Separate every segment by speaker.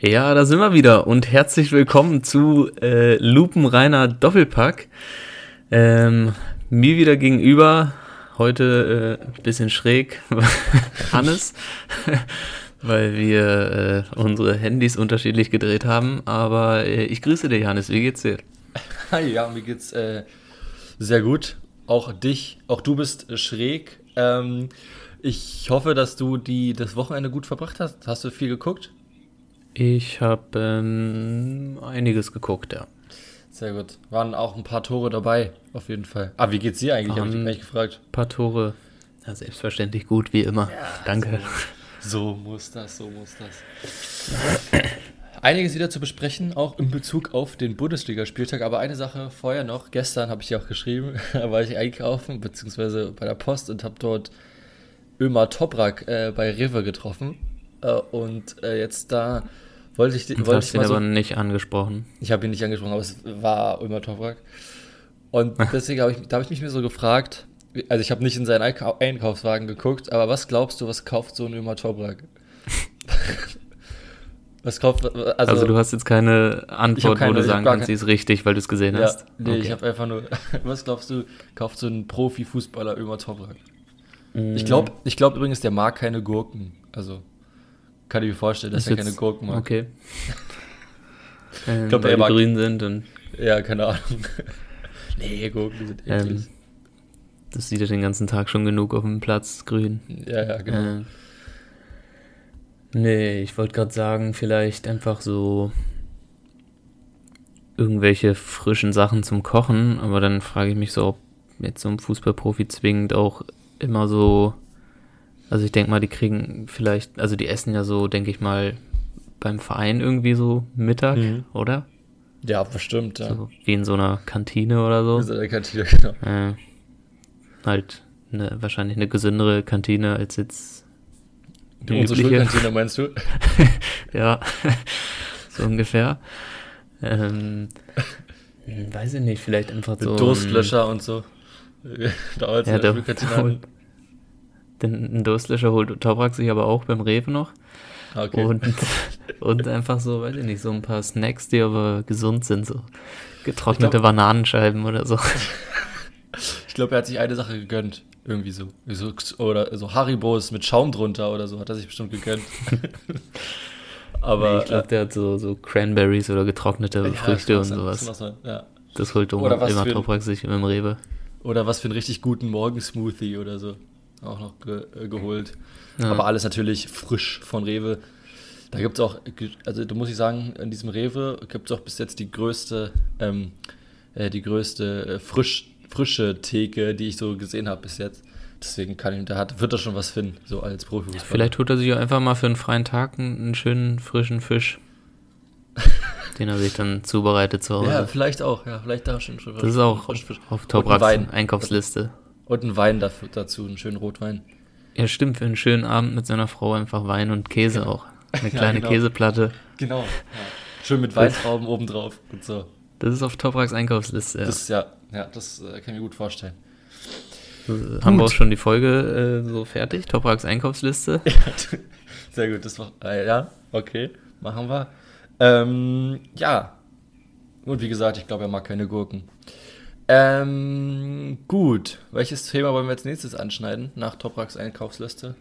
Speaker 1: Ja, da sind wir wieder und herzlich willkommen zu äh, Lupenreiner Doppelpack. Ähm, mir wieder gegenüber, heute ein äh, bisschen schräg, Hannes, weil wir äh, unsere Handys unterschiedlich gedreht haben. Aber äh, ich grüße dich, Hannes, wie geht's dir?
Speaker 2: Hi, ja, mir geht's äh, sehr gut. Auch dich, auch du bist schräg. Ähm, ich hoffe, dass du die, das Wochenende gut verbracht hast. Hast du viel geguckt?
Speaker 1: Ich habe ähm, einiges geguckt, ja.
Speaker 2: Sehr gut. Waren auch ein paar Tore dabei, auf jeden Fall. Ah, wie geht's dir eigentlich? Habe ich gleich gefragt.
Speaker 1: Ein paar Tore. Ja, selbstverständlich gut, wie immer. Ja, Danke.
Speaker 2: So, so, muss das, so muss das. Einiges wieder zu besprechen, auch in Bezug auf den Bundesligaspieltag. Aber eine Sache vorher noch. Gestern habe ich ja auch geschrieben, da war ich einkaufen, beziehungsweise bei der Post und habe dort Ömer Toprak äh, bei Rewe getroffen. Äh, und äh, jetzt da wollte ich,
Speaker 1: wollte hast ich mal ihn so, aber nicht angesprochen.
Speaker 2: Ich habe ihn nicht angesprochen, aber es war Ömer Toprak. Und deswegen habe ich, da habe ich mich mir so gefragt, also ich habe nicht in seinen Einkaufswagen geguckt, aber was glaubst du, was kauft so ein Ömer Toprak?
Speaker 1: was kauft, also, also, du hast jetzt keine Antwort, keine, wo du sagen kannst, sie ist richtig, weil du es gesehen ja, hast.
Speaker 2: Nee, okay. ich habe einfach nur, was glaubst du, kauft so ein Profifußballer Ömer Toprak? Mm. Ich glaube ich glaub übrigens, der mag keine Gurken. Also kann ich mir vorstellen, dass er keine Gurken mag.
Speaker 1: Okay.
Speaker 2: ähm, ich glaube, er
Speaker 1: mag grün sind und.
Speaker 2: Ja, keine Ahnung. nee, Gurken sind eklig. Ähm,
Speaker 1: das sieht ja den ganzen Tag schon genug auf dem Platz, grün.
Speaker 2: Ja, ja, genau. Ähm,
Speaker 1: nee, ich wollte gerade sagen, vielleicht einfach so irgendwelche frischen Sachen zum Kochen, aber dann frage ich mich so, ob jetzt so ein Fußballprofi zwingend auch immer so also ich denke mal, die kriegen vielleicht, also die essen ja so, denke ich mal, beim Verein irgendwie so Mittag, mhm. oder?
Speaker 2: Ja, bestimmt, ja.
Speaker 1: So wie in so einer Kantine oder so. In
Speaker 2: so einer Kantine, genau.
Speaker 1: Äh, halt eine, wahrscheinlich eine gesündere Kantine als jetzt
Speaker 2: die Unsere Schulkantine meinst du?
Speaker 1: ja, so ungefähr. Ähm, weiß ich nicht, vielleicht einfach
Speaker 2: Mit
Speaker 1: so.
Speaker 2: Durstlöscher und so.
Speaker 1: Dauert ja, der, Schulkantine den Durstlöscher holt Toprak sich aber auch beim Rewe noch.
Speaker 2: Okay.
Speaker 1: Und, und einfach so, weiß ich nicht, so ein paar Snacks, die aber gesund sind, so getrocknete glaub, Bananenscheiben oder so.
Speaker 2: ich glaube, er hat sich eine Sache gegönnt. Irgendwie so. so. Oder so Haribos mit Schaum drunter oder so, hat er sich bestimmt gegönnt.
Speaker 1: aber. Nee, ich glaube, äh, der hat so, so Cranberries oder getrocknete ja, Früchte und sowas. Das,
Speaker 2: ja.
Speaker 1: das holt immer Toprak sich im Rewe.
Speaker 2: Oder was für einen richtig guten Morgensmoothie oder so auch noch ge äh, geholt. Ja. Aber alles natürlich frisch von Rewe. Da gibt es auch, also da muss ich sagen, in diesem Rewe gibt es auch bis jetzt die größte, ähm, äh, die größte äh, frisch, frische Theke, die ich so gesehen habe bis jetzt. Deswegen kann ich, da hat, wird er schon was finden, so als Profi.
Speaker 1: Vielleicht holt er sich einfach mal für einen freien Tag einen schönen frischen Fisch. den er sich dann zubereitet zu Hause.
Speaker 2: Ja, vielleicht auch, ja, vielleicht da schon.
Speaker 1: Das ist auch auf Top Einkaufsliste.
Speaker 2: Und ein Wein dazu, einen schönen Rotwein.
Speaker 1: Ja, stimmt, für einen schönen Abend mit seiner Frau einfach Wein und Käse genau. auch. Eine kleine ja, genau. Käseplatte.
Speaker 2: Genau. Ja. Schön mit Weintrauben obendrauf und so.
Speaker 1: Das ist auf Topraks Einkaufsliste, ja.
Speaker 2: Das, ja, ja, das äh, kann ich mir gut vorstellen.
Speaker 1: Gut. Haben wir auch schon die Folge äh, so fertig? Topraks Einkaufsliste?
Speaker 2: Sehr gut, das war, äh, ja, okay, machen wir. Ähm, ja, und wie gesagt, ich glaube, er mag keine Gurken. Ähm, gut. Welches Thema wollen wir als nächstes anschneiden nach Topraks Einkaufsliste?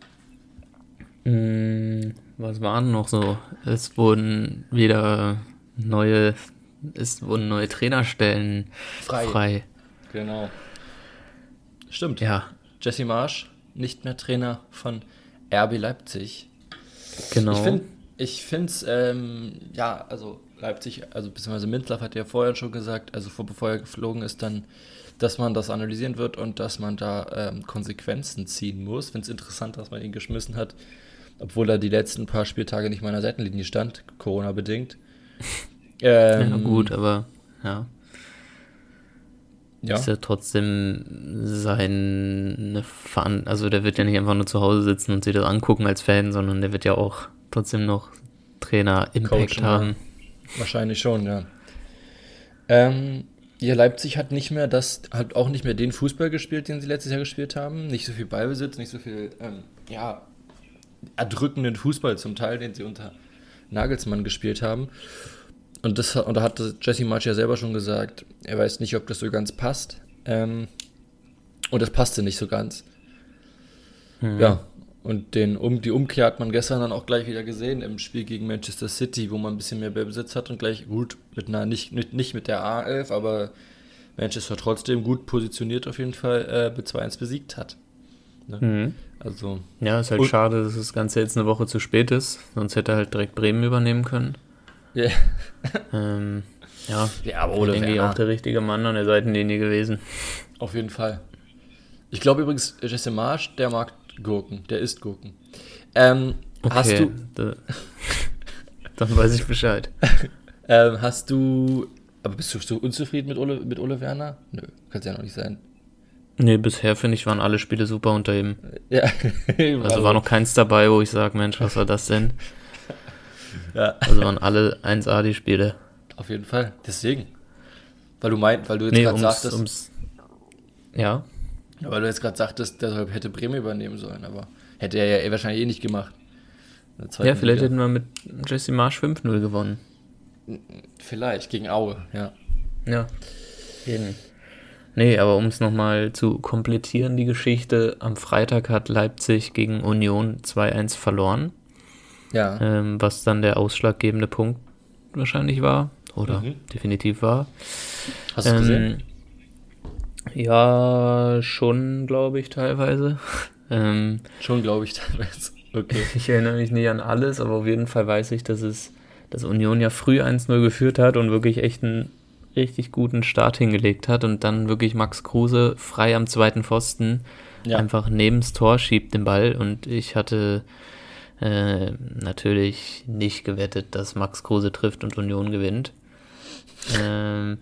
Speaker 1: Mm, was waren noch so? Es wurden wieder neue, es wurden neue Trainerstellen frei. frei.
Speaker 2: Genau. Stimmt.
Speaker 1: Ja.
Speaker 2: Jesse Marsch, nicht mehr Trainer von RB Leipzig.
Speaker 1: Genau.
Speaker 2: Ich finde es, ähm, ja, also Leipzig, also beziehungsweise Mintlaff hat ja vorher schon gesagt, also vor, bevor er geflogen ist, dann, dass man das analysieren wird und dass man da ähm, Konsequenzen ziehen muss. Ich finde es interessant, dass man ihn geschmissen hat, obwohl er die letzten paar Spieltage nicht mal an der Seitenlinie stand, Corona-bedingt.
Speaker 1: ähm, ja, gut, aber ja. Ja. Ist ja trotzdem seine Fan, also der wird ja nicht einfach nur zu Hause sitzen und sich das angucken als Fan, sondern der wird ja auch trotzdem noch Trainer-Impact haben.
Speaker 2: Wahrscheinlich schon, ja. Ähm, ja, Leipzig hat nicht mehr das, hat auch nicht mehr den Fußball gespielt, den sie letztes Jahr gespielt haben. Nicht so viel Ballbesitz, nicht so viel, ähm, ja, erdrückenden Fußball zum Teil, den sie unter Nagelsmann gespielt haben. Und, das, und da hatte Jesse March ja selber schon gesagt, er weiß nicht, ob das so ganz passt. Ähm, und das passte nicht so ganz. Mhm. Ja, und den, um, die Umkehr hat man gestern dann auch gleich wieder gesehen im Spiel gegen Manchester City, wo man ein bisschen mehr Besitz hat und gleich gut mit einer, nicht, nicht, nicht mit der A11, aber Manchester trotzdem gut positioniert auf jeden Fall äh, mit 2-1 besiegt hat.
Speaker 1: Ne? Mhm. Also. Ja, ist halt schade, dass das Ganze jetzt eine Woche zu spät ist. Sonst hätte er halt direkt Bremen übernehmen können. Yeah. ähm, ja, ja, aber Ole denke ich auch der richtige Mann an der Seitenlinie gewesen.
Speaker 2: Auf jeden Fall. Ich glaube übrigens, Jesse Marsch, der mag Gurken, der isst Gurken. Ähm, okay, hast du. Da,
Speaker 1: dann weiß ich Bescheid.
Speaker 2: ähm, hast du. Aber bist du so unzufrieden mit Ole, mit Ole Werner? Nö, kann es ja noch nicht sein.
Speaker 1: Nee, bisher finde ich, waren alle Spiele super unter ihm. Ja. also war noch keins dabei, wo ich sage, Mensch, was war das denn? Ja. Also waren alle 1A die Spiele.
Speaker 2: Auf jeden Fall. Deswegen. Weil du meint, weil du jetzt nee, gerade sagtest. Ums,
Speaker 1: ja.
Speaker 2: Weil du jetzt gerade sagtest, deshalb hätte Bremen übernehmen sollen, aber hätte er ja eh wahrscheinlich eh nicht gemacht.
Speaker 1: Ja, vielleicht Liga. hätten wir mit Jesse Marsch 5-0 gewonnen.
Speaker 2: Vielleicht, gegen Aue, ja.
Speaker 1: Ja. Eben. Nee, aber um es nochmal zu komplettieren, die Geschichte, am Freitag hat Leipzig gegen Union 2-1 verloren. Ja. Ähm, was dann der ausschlaggebende Punkt wahrscheinlich war. Oder mhm. definitiv war. Hast du ähm, gesehen? Ja, schon, glaube ich, teilweise.
Speaker 2: ähm, schon, glaube ich, teilweise.
Speaker 1: Okay. Ich erinnere mich nicht an alles, aber auf jeden Fall weiß ich, dass es, dass Union ja früh 1-0 geführt hat und wirklich echt einen richtig guten Start hingelegt hat und dann wirklich Max Kruse frei am zweiten Pfosten ja. einfach nebens Tor schiebt den Ball und ich hatte äh, natürlich nicht gewettet, dass Max Kruse trifft und Union gewinnt. Ähm,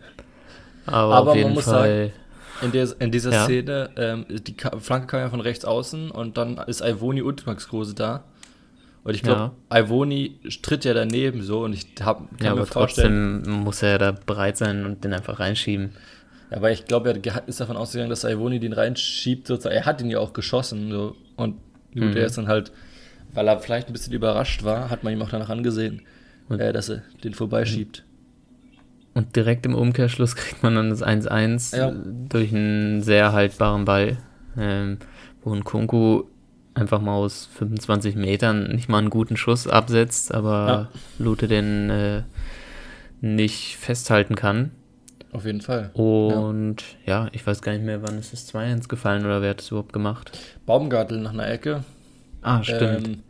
Speaker 1: aber, aber, auf jeden Fall.
Speaker 2: Sagen, in, der, in dieser ja. Szene, ähm, die Flanke kam ja von rechts außen und dann ist Ivoni und Max Kruse da. Und ich glaube, ja. Ivoni tritt ja daneben so und ich hab, kann
Speaker 1: ja, mir aber vorstellen. Trotzdem muss er da bereit sein und den einfach reinschieben.
Speaker 2: Ja, aber ich glaube, er ist davon ausgegangen, dass Ivoni den reinschiebt. Sozusagen. Er hat ihn ja auch geschossen. So. Und gut, mhm. er ist dann halt, weil er vielleicht ein bisschen überrascht war, hat man ihm auch danach angesehen, äh, dass er den vorbeischiebt.
Speaker 1: Und direkt im Umkehrschluss kriegt man dann das 1-1 ja. durch einen sehr haltbaren Ball, ähm, wo ein Kunku einfach mal aus 25 Metern nicht mal einen guten Schuss absetzt, aber ja. Lute den äh, nicht festhalten kann.
Speaker 2: Auf jeden Fall.
Speaker 1: Und ja. ja, ich weiß gar nicht mehr, wann ist es 2-1 gefallen oder wer hat es überhaupt gemacht?
Speaker 2: Baumgartel nach einer Ecke.
Speaker 1: Ah, stimmt. Ähm,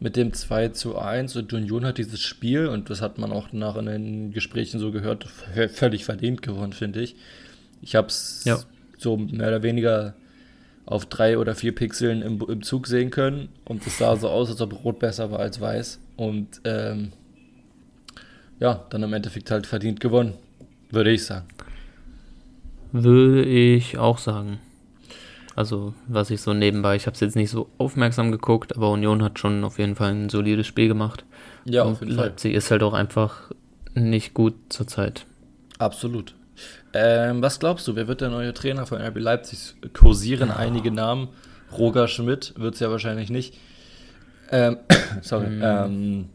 Speaker 2: mit dem 2 zu 1 und Union hat dieses Spiel, und das hat man auch nach in den Gesprächen so gehört, völlig verdient gewonnen, finde ich. Ich habe es ja. so mehr oder weniger auf drei oder vier Pixeln im, im Zug sehen können. Und es sah so aus, als ob Rot besser war als Weiß. Und ähm, ja, dann im Endeffekt halt verdient gewonnen, würde ich sagen.
Speaker 1: Würde ich auch sagen. Also, was ich so nebenbei, ich habe es jetzt nicht so aufmerksam geguckt, aber Union hat schon auf jeden Fall ein solides Spiel gemacht. Ja, auf jeden Fall. Leipzig ist halt auch einfach nicht gut zurzeit.
Speaker 2: Absolut. Ähm, was glaubst du, wer wird der neue Trainer von RB Leipzig? Kursieren ja. einige Namen. Roger Schmidt wird es ja wahrscheinlich nicht. Ähm, sorry. Mm. Ähm,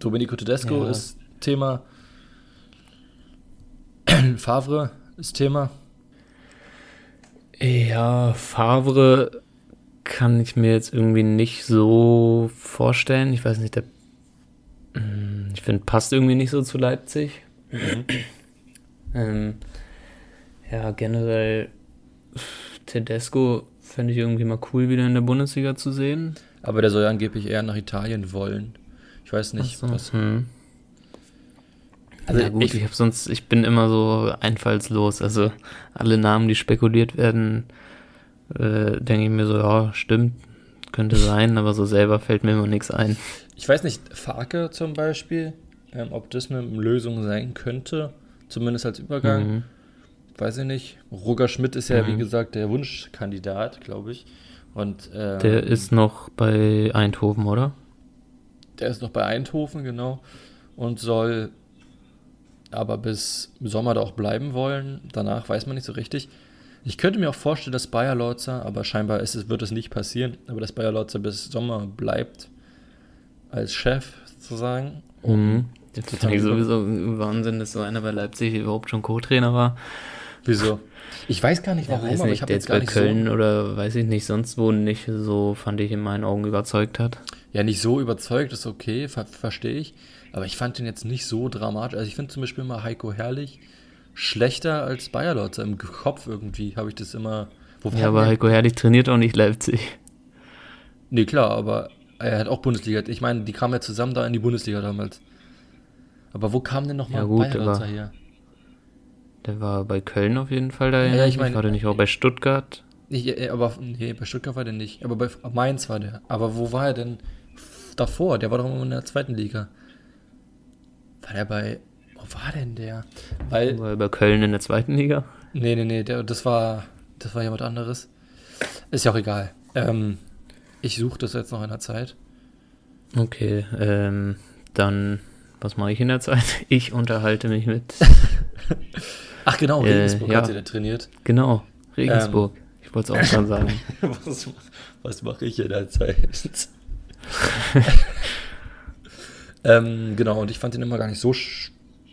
Speaker 2: Domenico Tedesco ja. ist Thema. Favre ist Thema.
Speaker 1: Ja, Favre kann ich mir jetzt irgendwie nicht so vorstellen. Ich weiß nicht, der. Mm, ich finde, passt irgendwie nicht so zu Leipzig. Mhm. Ähm, ja, generell Tedesco fände ich irgendwie mal cool, wieder in der Bundesliga zu sehen.
Speaker 2: Aber der soll ja angeblich eher nach Italien wollen. Ich weiß nicht, so, was. Hm.
Speaker 1: Also ja, gut, ich, ich habe sonst, ich bin immer so einfallslos. Also alle Namen, die spekuliert werden, äh, denke ich mir so, ja, stimmt, könnte sein, aber so selber fällt mir immer nichts ein.
Speaker 2: Ich weiß nicht, Farke zum Beispiel, ähm, ob das eine Lösung sein könnte zumindest als Übergang. Mhm. Weiß ich nicht. Roger Schmidt ist ja, mhm. wie gesagt, der Wunschkandidat, glaube ich. Und,
Speaker 1: ähm, der ist noch bei Eindhoven, oder?
Speaker 2: Der ist noch bei Eindhoven, genau. Und soll aber bis Sommer da auch bleiben wollen. Danach weiß man nicht so richtig. Ich könnte mir auch vorstellen, dass Bayer Lorzer, aber scheinbar ist es, wird es nicht passieren, aber dass Bayer Lorzer bis Sommer bleibt. als Chef sozusagen.
Speaker 1: Mhm. Das ist eigentlich sowieso Wahnsinn, dass so einer bei Leipzig überhaupt schon Co-Trainer war.
Speaker 2: Wieso? Ich weiß gar nicht warum,
Speaker 1: weiß
Speaker 2: aber ich habe
Speaker 1: der
Speaker 2: jetzt
Speaker 1: jetzt
Speaker 2: gar
Speaker 1: bei
Speaker 2: nicht
Speaker 1: Köln
Speaker 2: so,
Speaker 1: oder weiß ich nicht, sonst wo nicht so, fand ich in meinen Augen überzeugt hat.
Speaker 2: ja nicht so überzeugt, ist okay, ver verstehe ich. Aber ich fand den jetzt nicht so dramatisch. Also ich finde zum Beispiel mal Heiko Herrlich schlechter als Bayer Lotzer. Im Kopf irgendwie habe ich das immer. Wo
Speaker 1: Ja, aber Heiko Herrlich trainiert auch nicht Leipzig.
Speaker 2: Nee, klar, aber er hat auch Bundesliga. Ich meine, die kamen ja zusammen da in die Bundesliga damals. Aber wo kam denn nochmal
Speaker 1: Ja, gut,
Speaker 2: Bayer Lotzer her?
Speaker 1: Der war bei Köln auf jeden Fall da.
Speaker 2: Ja, ich mein-
Speaker 1: war der nicht auch bei Stuttgart?
Speaker 2: Nicht, äh, aber nee, bei Stuttgart war der nicht. Aber bei Mainz war der. Aber wo war er denn davor? Der war doch immer in der zweiten Liga. War der bei. Wo war denn der? Weil.
Speaker 1: War er bei Köln in der zweiten Liga?
Speaker 2: Nee, nee, nee, der, das war. Das war jemand anderes. Ist ja auch egal. Ähm, ich suche das jetzt noch in der Zeit.
Speaker 1: Okay, ähm, dann, was mache ich in der Zeit? Ich unterhalte mich mit,
Speaker 2: Ach genau,
Speaker 1: Äh,
Speaker 2: Regensburg
Speaker 1: ja.
Speaker 2: hat sie da trainiert.
Speaker 1: genau, Regensburg. ich wollte es auch schon sagen.
Speaker 2: was was mache ich in der Zeit? Ähm, genau, und ich fand ihn immer gar nicht so sch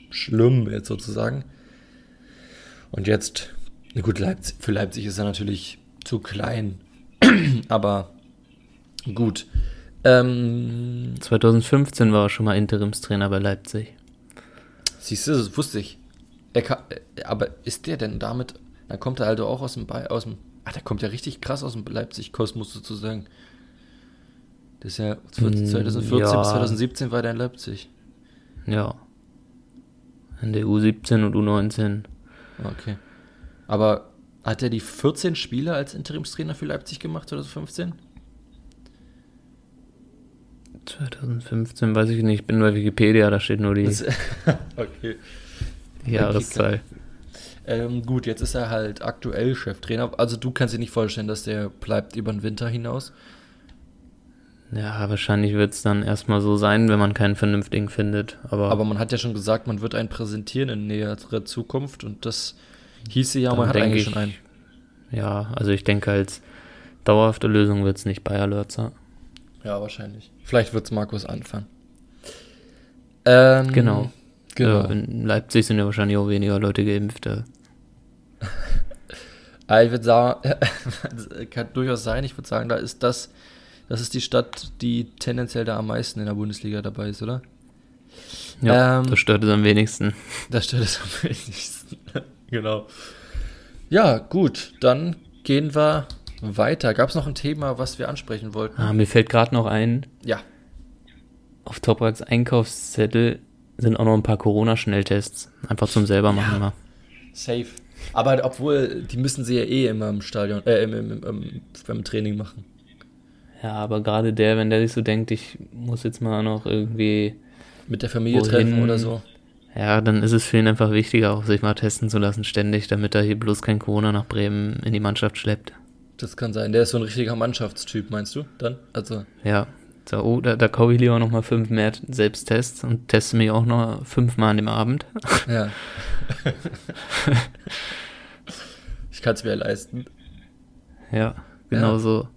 Speaker 2: schlimm, jetzt sozusagen. Und jetzt, na gut, Leipzig, für Leipzig ist er natürlich zu klein. Aber gut. Ähm,
Speaker 1: 2015 war er schon mal Interimstrainer bei Leipzig.
Speaker 2: siehst du, das wusste ich. Er kann, äh, aber ist der denn damit, dann kommt er also auch aus dem, aus dem ach, der kommt ja richtig krass aus dem Leipzig-Kosmos sozusagen. Das ist ja 2014
Speaker 1: Mm, ja.
Speaker 2: bis 2017 war der in Leipzig.
Speaker 1: Ja. In der U17 und U19.
Speaker 2: Okay. Aber hat er die 14 Spiele als Interimstrainer für Leipzig gemacht, 2015?
Speaker 1: 2015 weiß ich nicht, ich bin bei Wikipedia, da steht nur die,
Speaker 2: Das- okay.
Speaker 1: die Jahreszahl.
Speaker 2: Ähm, gut, jetzt ist er halt aktuell Cheftrainer. Also du kannst dir nicht vorstellen, dass der bleibt über den Winter hinaus.
Speaker 1: Ja, wahrscheinlich wird es dann erstmal so sein, wenn man keinen vernünftigen findet. Aber,
Speaker 2: Aber man hat ja schon gesagt, man wird einen präsentieren in näherer Zukunft und das hieße ja, man hat eigentlich
Speaker 1: ich,
Speaker 2: schon einen.
Speaker 1: Ja, also ich denke, als dauerhafte Lösung wird es nicht Bayer Lörzer.
Speaker 2: Ja, wahrscheinlich. Vielleicht wird es Markus anfangen. Ähm,
Speaker 1: Genau.
Speaker 2: Genau.
Speaker 1: In Leipzig sind ja wahrscheinlich auch weniger Leute geimpft.
Speaker 2: Aber ich würde sagen, kann durchaus sein, ich würde sagen, da ist das, das ist die Stadt, die tendenziell da am meisten in der Bundesliga dabei ist, oder?
Speaker 1: Ja,
Speaker 2: Ähm,
Speaker 1: das stört es am wenigsten.
Speaker 2: Da steht es am wenigsten. genau. Ja, gut, dann gehen wir weiter. Gab es noch ein Thema, was wir ansprechen wollten?
Speaker 1: Ah, mir fällt gerade noch ein,
Speaker 2: Ja.
Speaker 1: auf Topraks Einkaufszettel sind auch noch ein paar Corona-Schnelltests. Einfach zum selber machen mal.
Speaker 2: Safe. Aber obwohl, die müssen sie ja eh immer im Stadion, äh, im, im, im, im, beim Training machen.
Speaker 1: Ja, aber gerade der, wenn der sich so denkt, ich muss jetzt mal noch irgendwie,
Speaker 2: Mit der Familie
Speaker 1: Wohin?
Speaker 2: treffen oder so.
Speaker 1: ja, dann ist es für ihn einfach wichtiger, auch sich mal testen zu lassen, ständig, damit er hier bloß kein Corona nach Bremen in die Mannschaft schleppt.
Speaker 2: Das kann sein. Der ist so ein richtiger Mannschaftstyp, meinst du? Dann? Also,
Speaker 1: Ja, so, oh, da, da kaufe ich lieber noch mal fünf mehr Selbsttests und teste mich auch noch fünfmal an dem Abend.
Speaker 2: ja. ich kann es mir leisten.
Speaker 1: Ja, genau
Speaker 2: Ja.
Speaker 1: so.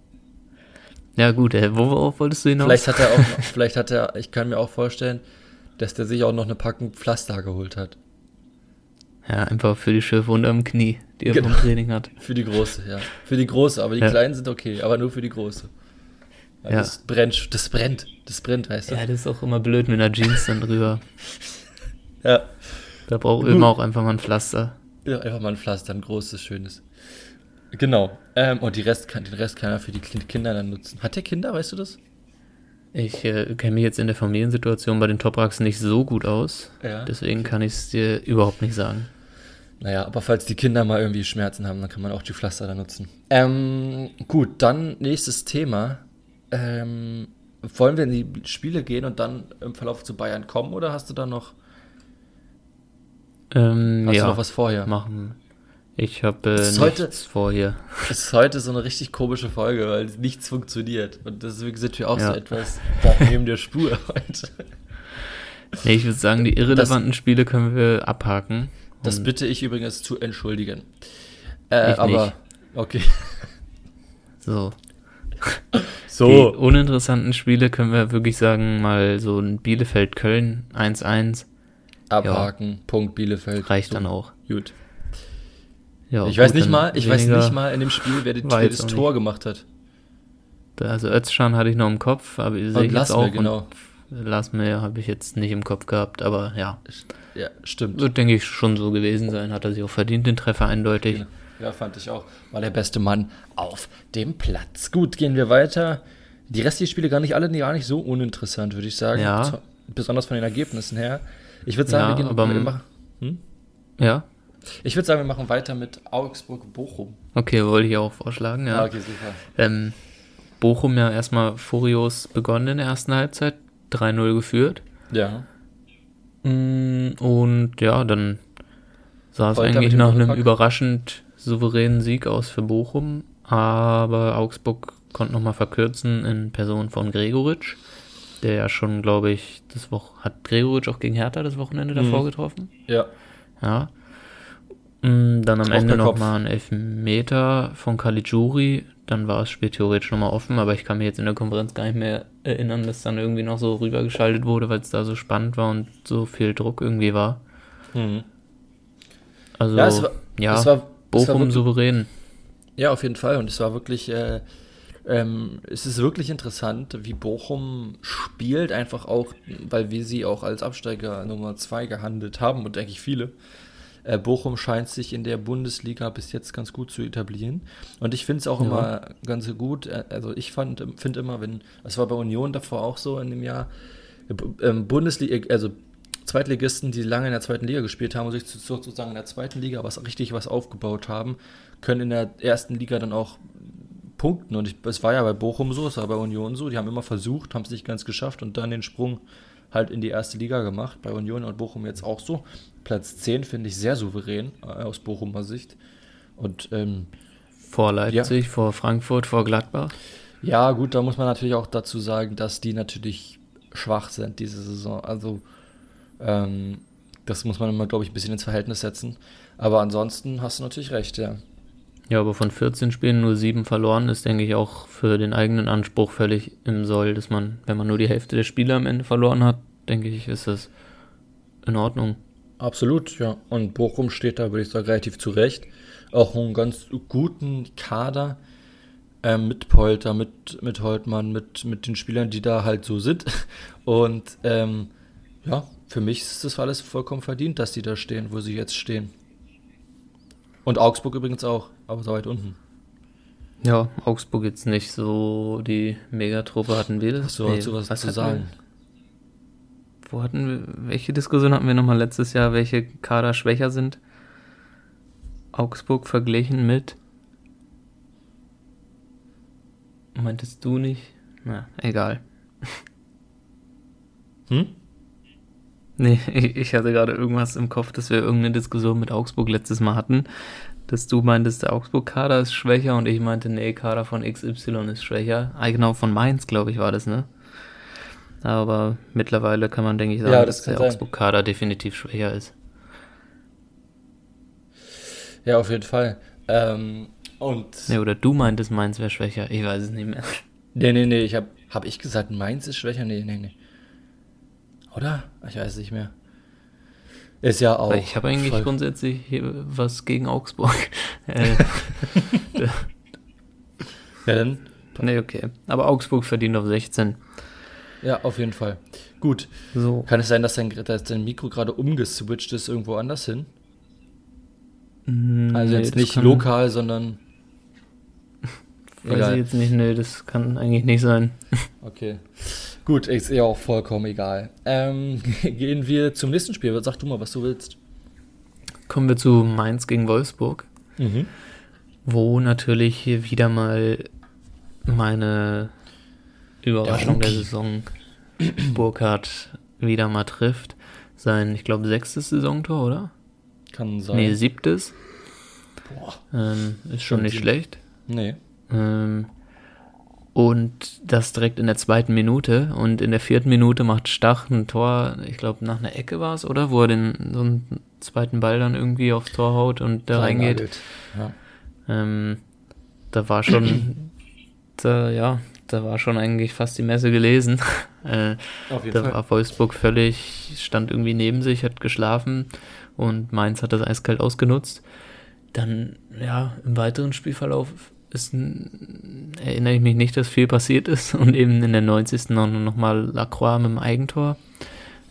Speaker 1: Ja gut, äh, worauf wolltest du hinaus?
Speaker 2: Vielleicht hat er auch, vielleicht hat er, ich kann mir auch vorstellen, dass der sich auch noch eine Packung Pflaster geholt hat.
Speaker 1: Ja, einfach für die Schürfe unterm Knie, die er
Speaker 2: Genau.
Speaker 1: vom Training hat.
Speaker 2: Für die große, ja. Für die große, aber die
Speaker 1: Ja.
Speaker 2: kleinen sind okay, aber nur für die große. Ja,
Speaker 1: Ja.
Speaker 2: Das brennt, das brennt, das brennt, weißt du?
Speaker 1: Ja, das ist auch immer blöd mit einer Jeans dann drüber.
Speaker 2: Ja.
Speaker 1: Da braucht immer auch einfach mal ein Pflaster.
Speaker 2: Ja, einfach mal ein Pflaster, ein großes, schönes. Genau. Ähm, und die Rest kann, den Rest kann er für die Ki- Kinder dann nutzen. Hat der Kinder, weißt du das?
Speaker 1: Ich äh, kenne mich jetzt in der Familiensituation bei den Topraks nicht so gut aus.
Speaker 2: Ja.
Speaker 1: Deswegen kann ich es dir überhaupt nicht sagen.
Speaker 2: Naja, aber falls die Kinder mal irgendwie Schmerzen haben, dann kann man auch die Pflaster da nutzen. Ähm, gut, dann nächstes Thema. Ähm, wollen wir in die Spiele gehen und dann im Verlauf zu Bayern kommen oder hast du da noch,
Speaker 1: Ähm,
Speaker 2: hast
Speaker 1: ja,
Speaker 2: du noch was vorher?
Speaker 1: machen. Ich habe äh, nichts
Speaker 2: heute-
Speaker 1: vor hier.
Speaker 2: Es ist heute so eine richtig komische Folge, weil nichts funktioniert. Und deswegen sind wir auch
Speaker 1: Ja.
Speaker 2: so etwas neben der Spur heute.
Speaker 1: Nee, ich würde sagen, die irrelevanten Spiele können wir abhaken.
Speaker 2: Das bitte ich übrigens zu entschuldigen. Äh, aber,
Speaker 1: nicht.
Speaker 2: okay.
Speaker 1: so. So. Die uninteressanten Spiele können wir wirklich sagen, mal so ein Bielefeld-Köln 1-1.
Speaker 2: Abhaken, ja. Punkt Bielefeld.
Speaker 1: Reicht so. dann auch.
Speaker 2: Gut. Ja, ich weiß nicht mal, ich weiß nicht mal in dem Spiel, wer, die, wer das Tor nicht. gemacht hat.
Speaker 1: Also Özcan hatte ich noch im Kopf, aber sehe ich jetzt auch. Genau. Lasme habe ich jetzt nicht im Kopf gehabt, aber ja.
Speaker 2: Ja, stimmt.
Speaker 1: Wird, denke ich, schon so gewesen sein. Hat er sich auch verdient, den Treffer eindeutig. Genau.
Speaker 2: Ja, fand ich auch. War der beste Mann auf dem Platz. Gut, gehen wir weiter. Die restlichen Spiele gar nicht alle gar nicht so uninteressant, würde ich sagen.
Speaker 1: Ja.
Speaker 2: Besonders von den Ergebnissen her. Ich würde sagen,
Speaker 1: ja,
Speaker 2: wir gehen
Speaker 1: aber, wir machen. Hm? Ja.
Speaker 2: Ich würde sagen, wir machen weiter mit Augsburg-Bochum.
Speaker 1: Okay, wollte ich auch vorschlagen, ja. Ah, okay, super. Ähm, Bochum ja erstmal furios begonnen in der ersten Halbzeit, 3-0 geführt.
Speaker 2: Ja.
Speaker 1: Mm, und ja, dann sah es eigentlich nach einem überraschend souveränen Sieg aus für Bochum, aber Augsburg konnte nochmal verkürzen in Person von Gregoritsch, der ja schon, glaube ich, das Woche hat Gregoritsch auch gegen Hertha das Wochenende mhm. davor getroffen.
Speaker 2: Ja.
Speaker 1: Ja. Mm, dann am Ende nochmal ein Elfmeter von Caligiuri. Dann war das Spiel theoretisch nochmal offen, aber ich kann mir jetzt in der Konferenz gar nicht mehr erinnern, dass dann irgendwie noch so rübergeschaltet wurde, weil es da so spannend war und so viel Druck irgendwie war. Mhm. Also, ja, es war, ja es war, Bochum wirklich, souverän.
Speaker 2: Ja, auf jeden Fall. Und es war wirklich, äh, ähm, es ist wirklich interessant, wie Bochum spielt, einfach auch, weil wir sie auch als Absteiger Nummer 2 gehandelt haben und eigentlich viele. Äh, Bochum scheint sich in der Bundesliga bis jetzt ganz gut zu etablieren. Und ich finde es auch ja. immer ganz gut. Äh, also ich finde immer, wenn, das war bei Union davor auch so in dem Jahr, äh, ähm, Bundesliga, also Zweitligisten, die lange in der zweiten Liga gespielt haben und sich sozusagen in der zweiten Liga was richtig was aufgebaut haben, können in der ersten Liga dann auch punkten. Und es war ja bei Bochum so, es war bei Union so, die haben immer versucht, haben es nicht ganz geschafft und dann den Sprung halt in die erste Liga gemacht. Bei Union und Bochum jetzt auch so. Platz 10 finde ich sehr souverän äh, aus Bochumer Sicht. Und ähm,
Speaker 1: vor Leipzig, ja. vor Frankfurt, vor Gladbach.
Speaker 2: Ja, gut, da muss man natürlich auch dazu sagen, dass die natürlich schwach sind diese Saison. Also ähm, das muss man immer, glaube ich, ein bisschen ins Verhältnis setzen. Aber ansonsten hast du natürlich recht, ja.
Speaker 1: Ja, aber von 14 Spielen nur 7 verloren ist, denke ich, auch für den eigenen Anspruch völlig im Soll, dass man, wenn man nur die Hälfte der Spiele am Ende verloren hat, denke ich, ist das in Ordnung.
Speaker 2: Absolut, ja. Und Bochum steht da, würde ich sagen, relativ zurecht. Auch einen ganz guten Kader äh, mit Polter, mit, mit Holtmann, mit, mit den Spielern, die da halt so sind. Und ähm, ja, für mich ist das alles vollkommen verdient, dass die da stehen, wo sie jetzt stehen. Und Augsburg übrigens auch, aber so weit unten.
Speaker 1: Ja, Augsburg jetzt nicht so die Megatruppe hatten wir das.
Speaker 2: So, nee, was, was zu sagen.
Speaker 1: Wir? Wo hatten wir, welche Diskussion hatten wir nochmal letztes Jahr, welche Kader schwächer sind? Augsburg verglichen mit. Meintest du nicht? Na, egal. Hm? Nee, ich hatte gerade irgendwas im Kopf, dass wir irgendeine Diskussion mit Augsburg letztes Mal hatten, dass du meintest, der Augsburg-Kader ist schwächer und ich meinte, nee, Kader von XY ist schwächer. Ah, genau, von Mainz, glaube ich, war das, ne? Aber mittlerweile kann man, denke ich, sagen, ja, das dass der Augsburg-Kader definitiv schwächer ist.
Speaker 2: Ja, auf jeden Fall. Ähm, und.
Speaker 1: Nee, oder du meintest, Mainz wäre schwächer. Ich weiß es nicht mehr.
Speaker 2: Nee, nee, nee, ich habe hab ich gesagt, Mainz ist schwächer? Nee, nee, nee. Oder? Ich weiß nicht mehr. Ist ja auch.
Speaker 1: Ich habe eigentlich grundsätzlich was gegen Augsburg. äh, ja, dann. Nee, okay. Aber Augsburg verdient auf 16.
Speaker 2: Ja, auf jeden Fall. Gut. So. Kann es sein, dass dein, dass dein Mikro gerade umgeswitcht ist irgendwo anders hin? Mm, also jetzt nicht lokal, sondern.
Speaker 1: Weiß egal. ich jetzt nicht, nee, das kann eigentlich nicht sein.
Speaker 2: Okay. Gut, ist ja auch vollkommen egal. Ähm, gehen wir zum nächsten Spiel. Sag du mal, was du willst.
Speaker 1: Kommen wir zu Mainz gegen Wolfsburg. Mhm. Wo natürlich hier wieder mal meine Überraschung der, der Saison Burkhardt wieder mal trifft. Sein, ich glaube, sechstes Saisontor, oder?
Speaker 2: Kann sein.
Speaker 1: Nee, siebtes. Boah. Ähm, ist schon nicht schlecht.
Speaker 2: Nee.
Speaker 1: Ähm, und das direkt in der zweiten Minute. Und in der vierten Minute macht Stach ein Tor, ich glaube nach einer Ecke war es, oder? Wo er den so einen zweiten Ball dann irgendwie aufs Tor haut und da reingeht. Ja. Ähm, da war schon, da, ja, da war schon eigentlich fast die Messe gelesen. äh, Auf jeden da Fall. war Wolfsburg völlig, stand irgendwie neben sich, hat geschlafen und Mainz hat das eiskalt ausgenutzt. Dann, ja, im weiteren Spielverlauf ist, erinnere ich mich nicht, dass viel passiert ist und eben in der 90. noch, noch mal Lacroix mit dem Eigentor.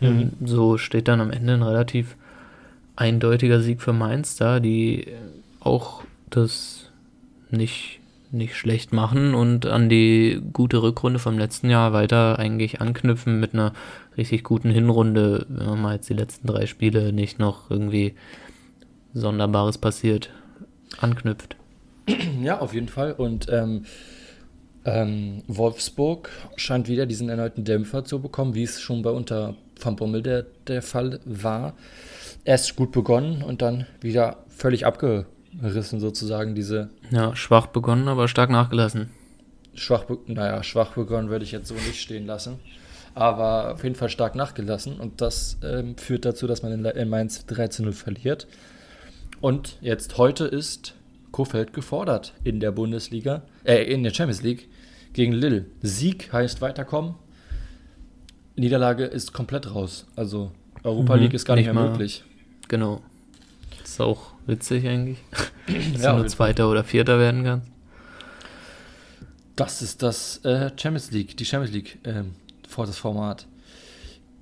Speaker 1: Mhm. Ähm, so steht dann am Ende ein relativ eindeutiger Sieg für Mainz da, die auch das nicht, nicht schlecht machen und an die gute Rückrunde vom letzten Jahr weiter eigentlich anknüpfen mit einer richtig guten Hinrunde, wenn man mal jetzt die letzten drei Spiele nicht noch irgendwie Sonderbares passiert, anknüpft.
Speaker 2: Ja, auf jeden Fall. Und ähm, ähm, Wolfsburg scheint wieder diesen erneuten Dämpfer zu bekommen, wie es schon bei unter Van Bommel der, der Fall war. Erst gut begonnen und dann wieder völlig abgerissen, sozusagen, diese.
Speaker 1: Ja, schwach begonnen, aber stark nachgelassen.
Speaker 2: Schwach, naja, schwach begonnen würde ich jetzt so nicht stehen lassen. Aber auf jeden Fall stark nachgelassen und das ähm, führt dazu, dass man in, in Mainz 13-0 verliert. Und jetzt heute ist Kofeld gefordert in der Bundesliga, äh, in der Champions League gegen Lille. Sieg heißt weiterkommen. Niederlage ist komplett raus. Also Europa mhm, League ist gar nicht, nicht mehr mal, möglich.
Speaker 1: Genau. Ist auch witzig eigentlich. Dass ja, du nur Zweiter oder Vierter werden kannst.
Speaker 2: Das ist das äh, Champions League, die Champions League ähm, vor das Format.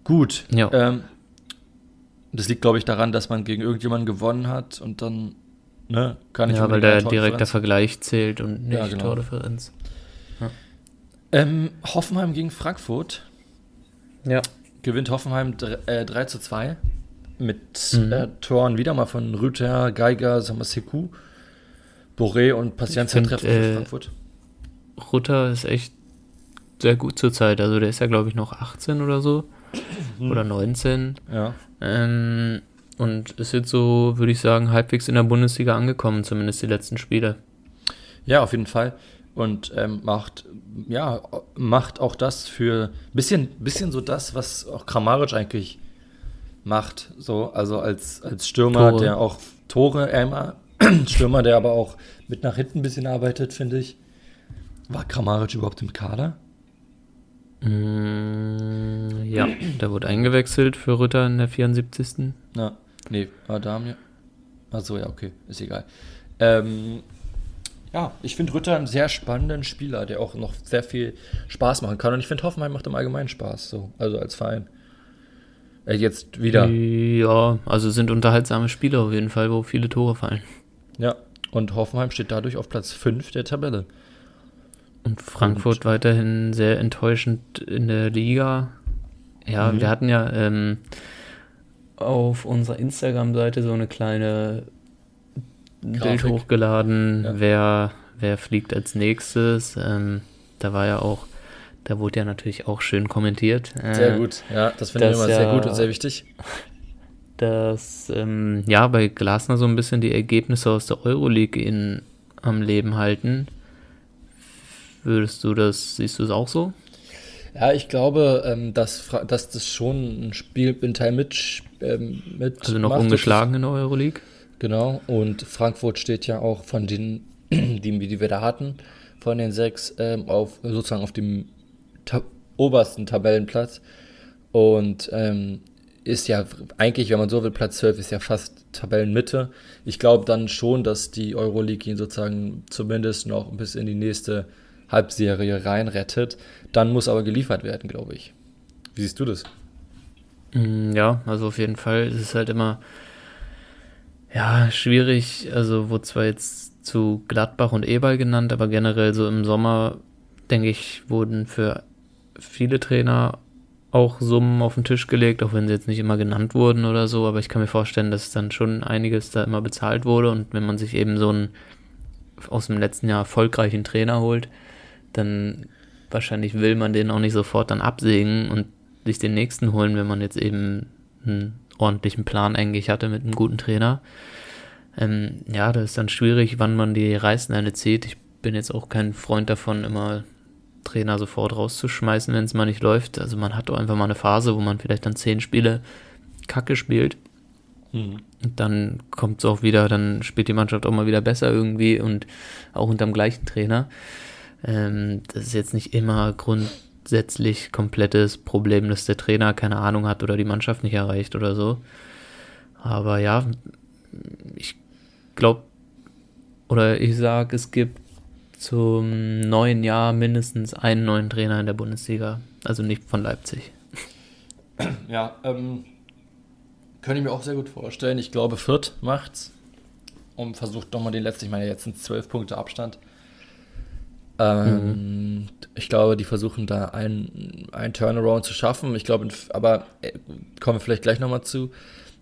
Speaker 2: Gut. Ja. Ähm, das liegt, glaube ich, daran, dass man gegen irgendjemanden gewonnen hat und dann
Speaker 1: Ne? Gar nicht ja, weil der direkter Vergleich zählt und nicht ja, genau. Tordifferenz.
Speaker 2: Ja. Ähm, Hoffenheim gegen Frankfurt. Ja. Gewinnt Hoffenheim 3, äh, 3 zu 2 mit mhm. äh, Toren wieder mal von Rüther, Geiger, Samaseku, Boré und Patienza treffen
Speaker 1: äh, Frankfurt. Rüther ist echt sehr gut zur Zeit. Also der ist ja, glaube ich, noch 18 oder so. Mhm. Oder 19. Ja. Ähm, und ist jetzt so, würde ich sagen, halbwegs in der Bundesliga angekommen, zumindest die letzten Spiele.
Speaker 2: Ja, auf jeden Fall. Und ähm, macht, ja, macht auch das für bisschen, bisschen so das, was auch Kramaric eigentlich macht. So, also als, als Stürmer, Tore. der auch Tore, äh, Stürmer, der aber auch mit nach hinten ein bisschen arbeitet, finde ich. War Kramaric überhaupt im Kader?
Speaker 1: Mm, ja, der wurde eingewechselt für Rütter in der 74.
Speaker 2: Ja. Nee, Adam, ja. Achso, ja, okay, ist egal. Ähm, ja, ich finde Rütter einen sehr spannenden Spieler, der auch noch sehr viel Spaß machen kann. Und ich finde Hoffenheim macht im Allgemeinen Spaß, so, also als Verein. Äh, jetzt wieder.
Speaker 1: Ja, also sind unterhaltsame Spieler auf jeden Fall, wo viele Tore fallen.
Speaker 2: Ja, und Hoffenheim steht dadurch auf Platz 5 der Tabelle.
Speaker 1: Und Frankfurt und, weiterhin sehr enttäuschend in der Liga. Ja, mhm. wir hatten ja ähm, auf unserer Instagram-Seite so eine kleine Grafik. Bild hochgeladen, ja. wer, wer fliegt als nächstes. Ähm, da war ja auch, da wurde ja natürlich auch schön kommentiert.
Speaker 2: Äh, sehr gut, ja, das finde ich immer ja, sehr gut und sehr wichtig.
Speaker 1: Dass ähm, ja bei Glasner so ein bisschen die Ergebnisse aus der Euroleague in, am Leben halten. Würdest du das, siehst du es auch so?
Speaker 2: Ja, ich glaube, ähm, dass, dass das schon ein Spiel in Teil mit, ähm, mit
Speaker 1: Also noch macht. ungeschlagen in der Euroleague.
Speaker 2: Genau, und Frankfurt steht ja auch von den, die, die wir da hatten, von den sechs, ähm, auf sozusagen auf dem ta obersten Tabellenplatz. Und ähm, ist ja eigentlich, wenn man so will, Platz 12 ist ja fast Tabellenmitte. Ich glaube dann schon, dass die Euroleague ihn sozusagen zumindest noch bis in die nächste Halbserie reinrettet. Dann muss aber geliefert werden, glaube ich. Wie siehst du das?
Speaker 1: Mm, ja, also auf jeden Fall ist es halt immer ja, schwierig. Also wurde zwar jetzt zu Gladbach und Eberl genannt, aber generell so im Sommer, denke ich, wurden für viele Trainer auch Summen auf den Tisch gelegt, auch wenn sie jetzt nicht immer genannt wurden oder so, aber ich kann mir vorstellen, dass dann schon einiges da immer bezahlt wurde und wenn man sich eben so einen aus dem letzten Jahr erfolgreichen Trainer holt, dann wahrscheinlich will man den auch nicht sofort dann absägen und sich den nächsten holen, wenn man jetzt eben einen ordentlichen Plan eigentlich hatte mit einem guten Trainer. Ähm, ja, das ist dann schwierig, wann man die Reißleine zieht. Ich bin jetzt auch kein Freund davon, immer Trainer sofort rauszuschmeißen, wenn es mal nicht läuft. Also man hat doch einfach mal eine Phase, wo man vielleicht dann zehn Spiele Kacke spielt. Mhm. Und dann kommt es auch wieder, dann spielt die Mannschaft auch mal wieder besser irgendwie und auch unterm gleichen Trainer. Ähm, das ist jetzt nicht immer grundsätzlich komplettes Problem, dass der Trainer keine Ahnung hat oder die Mannschaft nicht erreicht oder so. Aber ja, ich glaube, oder ich sage, es gibt zum neuen Jahr mindestens einen neuen Trainer in der Bundesliga. Also nicht von Leipzig.
Speaker 2: Ja, ähm, könnte ich mir auch sehr gut vorstellen. Ich glaube, Fürth macht's und versucht nochmal den letzten, ich meine, jetzt sind zwölf Punkte Abstand. Ähm, mhm. Ich glaube, die versuchen da ein, ein Turnaround zu schaffen. Ich glaube, aber äh, kommen wir vielleicht gleich nochmal zu.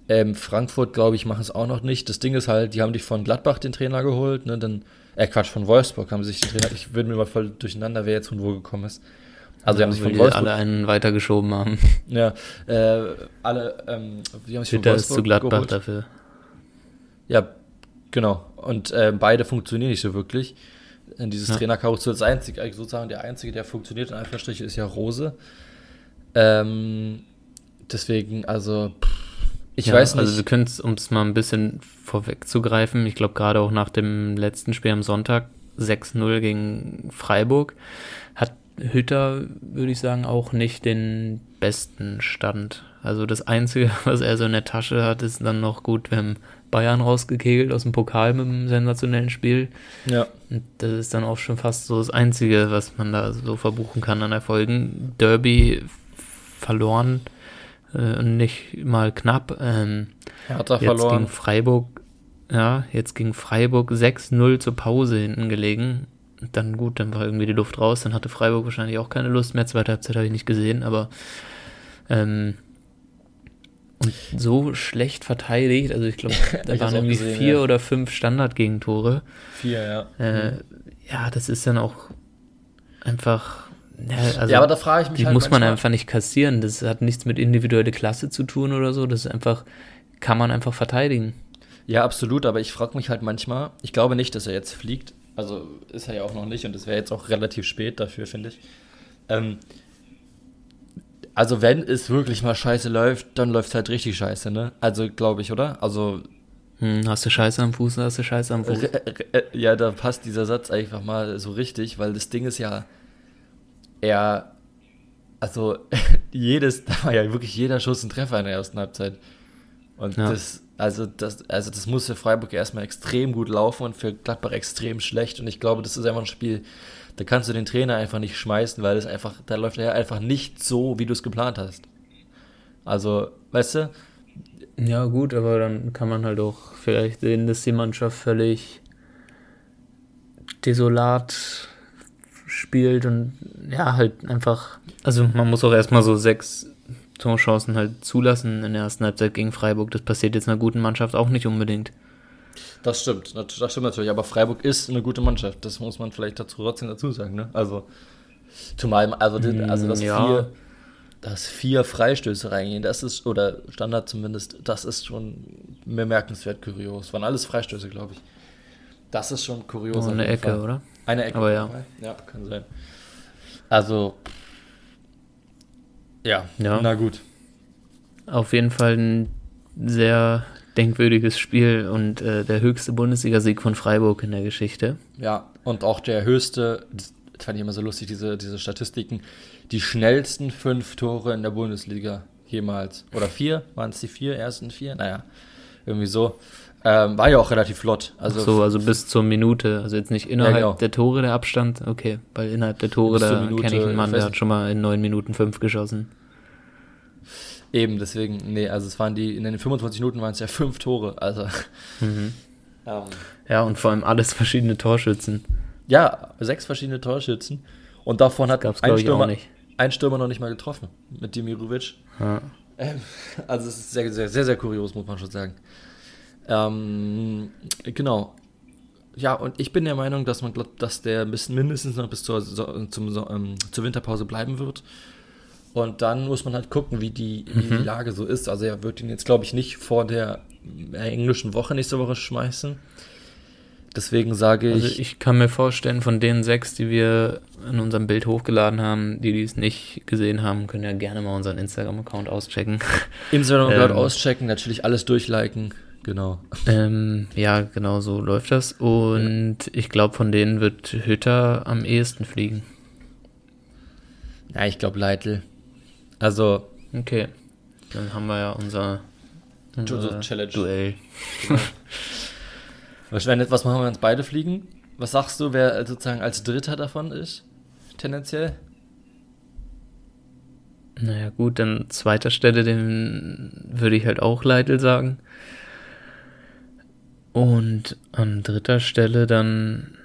Speaker 2: Ähm, Frankfurt, glaube ich, machen es auch noch nicht. Das Ding ist halt, die haben dich von Gladbach den Trainer geholt, ne, dann, äh, Quatsch, von Wolfsburg haben sich den Trainer, ich würde mir mal voll durcheinander, wer jetzt von wo gekommen ist.
Speaker 1: Also, die haben sich von Wolfsburg. alle einen weitergeschoben haben.
Speaker 2: Ja, äh, alle, ähm,
Speaker 1: die haben sich von Wolfsburg ist zu Gladbach geholt. dafür.
Speaker 2: Ja, genau. Und äh, beide funktionieren nicht so wirklich. Dieses ja. Trainerkarussell einzige, eigentlich sozusagen der einzige, der funktioniert in Anführungsstrichen, ist ja Rose. Ähm, deswegen, also, pff, ich ja, weiß
Speaker 1: nicht. Also wir können es, um es mal ein bisschen vorwegzugreifen, ich glaube gerade auch nach dem letzten Spiel am Sonntag 6-0 gegen Freiburg hat Hütter, würde ich sagen, auch nicht den besten Stand. Also das Einzige, was er so in der Tasche hat, ist dann noch gut, wir haben Bayern rausgekegelt aus dem Pokal mit einem sensationellen Spiel.
Speaker 2: Ja.
Speaker 1: Und das ist dann auch schon fast so das Einzige, was man da so verbuchen kann an Erfolgen. Derby verloren äh, nicht mal knapp. Ähm,
Speaker 2: Hertha
Speaker 1: jetzt
Speaker 2: verloren.
Speaker 1: gegen Freiburg, ja, jetzt gegen Freiburg 6-0 zur Pause hinten gelegen. Dann gut, dann war irgendwie die Luft raus. Dann hatte Freiburg wahrscheinlich auch keine Lust mehr. Zweite Halbzeit habe ich nicht gesehen, aber ähm, und so schlecht verteidigt. Also ich glaube, da waren irgendwie gesehen, vier ja. oder fünf Standardgegentore.
Speaker 2: Vier, ja.
Speaker 1: Äh, mhm. Ja, das ist dann auch einfach
Speaker 2: also ja, aber da frage ich mich
Speaker 1: die halt muss man einfach nicht kassieren. Das hat nichts mit individueller Klasse zu tun oder so. Das ist einfach, kann man einfach verteidigen.
Speaker 2: Ja, absolut, aber ich frage mich halt manchmal, ich glaube nicht, dass er jetzt fliegt. Also ist er ja auch noch nicht und es wäre jetzt auch relativ spät dafür, finde ich. Ähm, also wenn es wirklich mal scheiße läuft, dann läuft es halt richtig scheiße, ne? Also glaube ich, oder? Also
Speaker 1: hm, hast du Scheiße am Fuß, hast du Scheiße am Fuß.
Speaker 2: Ja, da passt dieser Satz einfach mal so richtig, weil das Ding ist ja, er, also jedes, da war ja wirklich jeder Schuss ein Treffer in der ersten Halbzeit. Und ja. das, also das, also das muss für Freiburg erstmal extrem gut laufen und für Gladbach extrem schlecht. Und ich glaube, das ist einfach ein Spiel, da kannst du den Trainer einfach nicht schmeißen, weil es einfach, da läuft er einfach nicht so, wie du es geplant hast. Also, weißt du?
Speaker 1: Ja, gut, aber dann kann man halt auch vielleicht sehen, dass die Mannschaft völlig desolat spielt und ja, halt einfach, also man muss auch erstmal so sechs Torchancen halt zulassen in der ersten Halbzeit gegen Freiburg. Das passiert jetzt einer guten Mannschaft auch nicht unbedingt.
Speaker 2: Das stimmt, das stimmt natürlich, aber Freiburg ist eine gute Mannschaft, das muss man vielleicht dazu trotzdem dazu sagen, ne? Also, zumal, also, also dass ja. vier, dass vier Freistöße reingehen, das ist, oder Standard zumindest, das ist schon bemerkenswert kurios. Waren alles Freistöße, glaube ich. Das ist schon kurios.
Speaker 1: Oh, eine Ecke, Fall. oder?
Speaker 2: Eine Ecke.
Speaker 1: Aber ja.
Speaker 2: Ja, kann sein. Also, ja,
Speaker 1: ja,
Speaker 2: na gut.
Speaker 1: Auf jeden Fall ein sehr denkwürdiges Spiel und äh, der höchste Bundesliga-Sieg von Freiburg in der Geschichte.
Speaker 2: Ja, und auch der höchste, das fand ich immer so lustig, diese, diese Statistiken, die schnellsten fünf Tore in der Bundesliga jemals. Oder vier? Waren es die vier, ersten vier? Naja, irgendwie so. Ähm, war ja auch relativ flott.
Speaker 1: Also Ach so, also bis zur Minute. Also jetzt nicht innerhalb ja, genau. der Tore der Abstand. Okay, weil innerhalb der Tore, da kenne ich einen Mann, der hat schon mal in neun Minuten fünf geschossen.
Speaker 2: Eben, deswegen, nee, also es waren die, in den 25 Minuten waren es ja fünf Tore, also.
Speaker 1: Mhm. Ähm, ja, und vor allem alles verschiedene Torschützen.
Speaker 2: Ja, sechs verschiedene Torschützen. Und davon hat ein Stürmer, ein Stürmer noch nicht mal getroffen, mit Dimirovic. Ja. Ähm, also es ist sehr, sehr, sehr, sehr kurios, muss man schon sagen. Ähm, genau. Ja, und ich bin der Meinung, dass man dass der bis mindestens noch bis zur, zum, ähm, zur Winterpause bleiben wird. Und dann muss man halt gucken, wie die, wie die mhm. Lage so ist. Also er wird ihn jetzt, glaube ich, nicht vor der englischen Woche nächste Woche schmeißen. Deswegen sage ich. Also
Speaker 1: ich kann mir vorstellen, von den sechs, die wir in unserem Bild hochgeladen haben, die, die es nicht gesehen haben, können ja gerne mal unseren Instagram-Account auschecken.
Speaker 2: Instagram-Account ähm, auschecken, natürlich alles durchliken Genau.
Speaker 1: Ähm, ja, genau so läuft das. Und ja. ich glaube, von denen wird Hütter am ehesten fliegen.
Speaker 2: Ja, ich glaube Leitl. Also.
Speaker 1: Okay. Dann haben wir ja unser, unser Challenge. Duell.
Speaker 2: Genau. was, was machen wir, wenn uns beide fliegen? Was sagst du, wer sozusagen als Dritter davon ist? Tendenziell?
Speaker 1: Naja, gut, dann zweiter Stelle, den würde ich halt auch Leitl sagen. Und an dritter Stelle dann.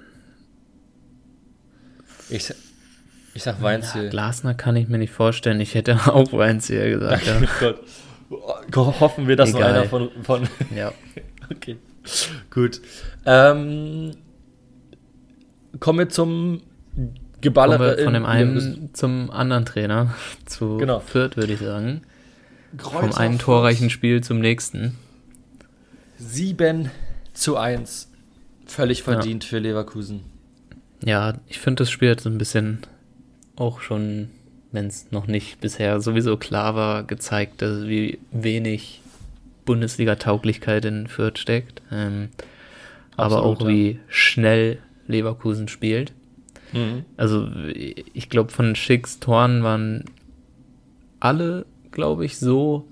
Speaker 2: Ich, ich sag Weinziel.
Speaker 1: Ja, Glasner kann ich mir nicht vorstellen. Ich hätte auch Weinziel gesagt. Ja.
Speaker 2: Gott. Hoffen wir, dass Egal. noch einer von, von.
Speaker 1: Ja.
Speaker 2: okay. Gut. Ähm, kommen wir zum
Speaker 1: Geballere. Von dem einen zum anderen Trainer. Zu genau. Fürth, würde ich sagen. Kreuzer Vom einen torreichen Spiel zum nächsten.
Speaker 2: 7 zu 1. Völlig verdient ja. für Leverkusen.
Speaker 1: Ja, ich finde das Spiel jetzt so ein bisschen auch schon, wenn es noch nicht bisher sowieso klar war, gezeigt, dass wie wenig Bundesliga-Tauglichkeit in Fürth steckt. Ähm, aber auch ja. wie schnell Leverkusen spielt. Mhm. Also ich glaube, von Schicks Toren waren alle, glaube ich, so.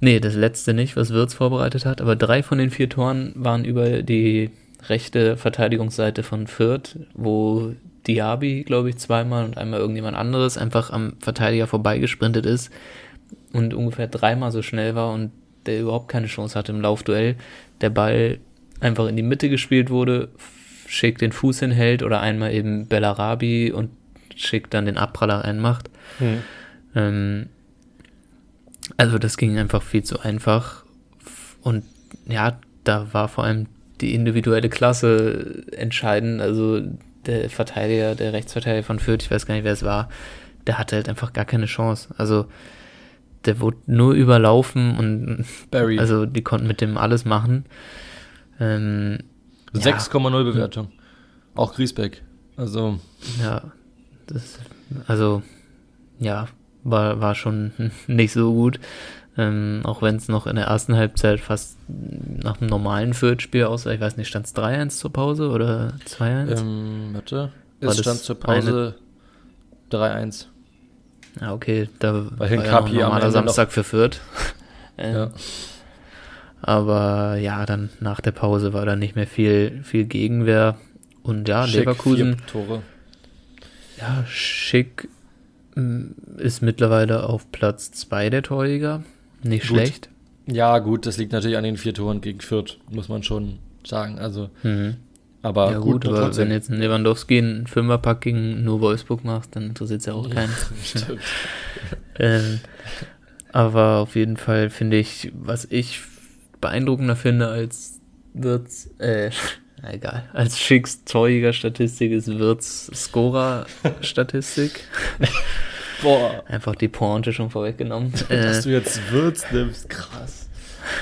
Speaker 1: Nee, das letzte nicht, was Wirtz vorbereitet hat, aber drei von den vier Toren waren über die rechte Verteidigungsseite von Fürth, wo Diaby, glaube ich, zweimal und einmal irgendjemand anderes einfach am Verteidiger vorbeigesprintet ist und ungefähr dreimal so schnell war und der überhaupt keine Chance hatte im Laufduell. Der Ball einfach in die Mitte gespielt wurde, Schick den Fuß hinhält oder einmal eben Bellarabi und Schick dann den Abpraller reinmacht. Hm. Ähm, also das ging einfach viel zu einfach. Und ja, da war vor allem die individuelle Klasse entscheidend. Also der Verteidiger, der Rechtsverteidiger von Fürth, ich weiß gar nicht, wer es war, der hatte halt einfach gar keine Chance. Also der wurde nur überlaufen und Barry. also die konnten mit dem alles machen. Ähm,
Speaker 2: 6,0 ja. Bewertung. Auch Griesbeck. Also.
Speaker 1: Ja, das, also, ja, war, war schon nicht so gut. Ähm, auch wenn es noch in der ersten Halbzeit fast nach einem normalen Fürth-Spiel aussah. Ich weiß nicht, stand es 3-1 zur Pause oder 2-1?
Speaker 2: Ähm, warte. Es stand zur Pause 3-1.
Speaker 1: Ja, okay, da Weil war ja noch ein normaler Samstag für Fürth. ähm, ja. Aber ja, dann nach der Pause war da nicht mehr viel, viel Gegenwehr. Und ja, Schick, Leverkusen.
Speaker 2: Tore.
Speaker 1: Ja, Schick ist mittlerweile auf Platz 2 der Torjäger. Nicht gut. schlecht.
Speaker 2: Ja, gut, das liegt natürlich an den vier Toren gegen Fürth, muss man schon sagen. Also,
Speaker 1: mhm.
Speaker 2: aber
Speaker 1: ja, gut, gut aber wenn jetzt ein Lewandowski einen Fünferpack gegen nur Wolfsburg macht, dann interessiert es ja auch keinen. Ähm, aber auf jeden Fall finde ich, was ich beeindruckender finde als Wirtz, äh, egal, als Schicks zeugiger Statistik ist Wirtz Scorer-Statistik.
Speaker 2: Boah.
Speaker 1: Einfach die Pointe schon vorweggenommen.
Speaker 2: Dass du jetzt Wirtz nimmst, krass.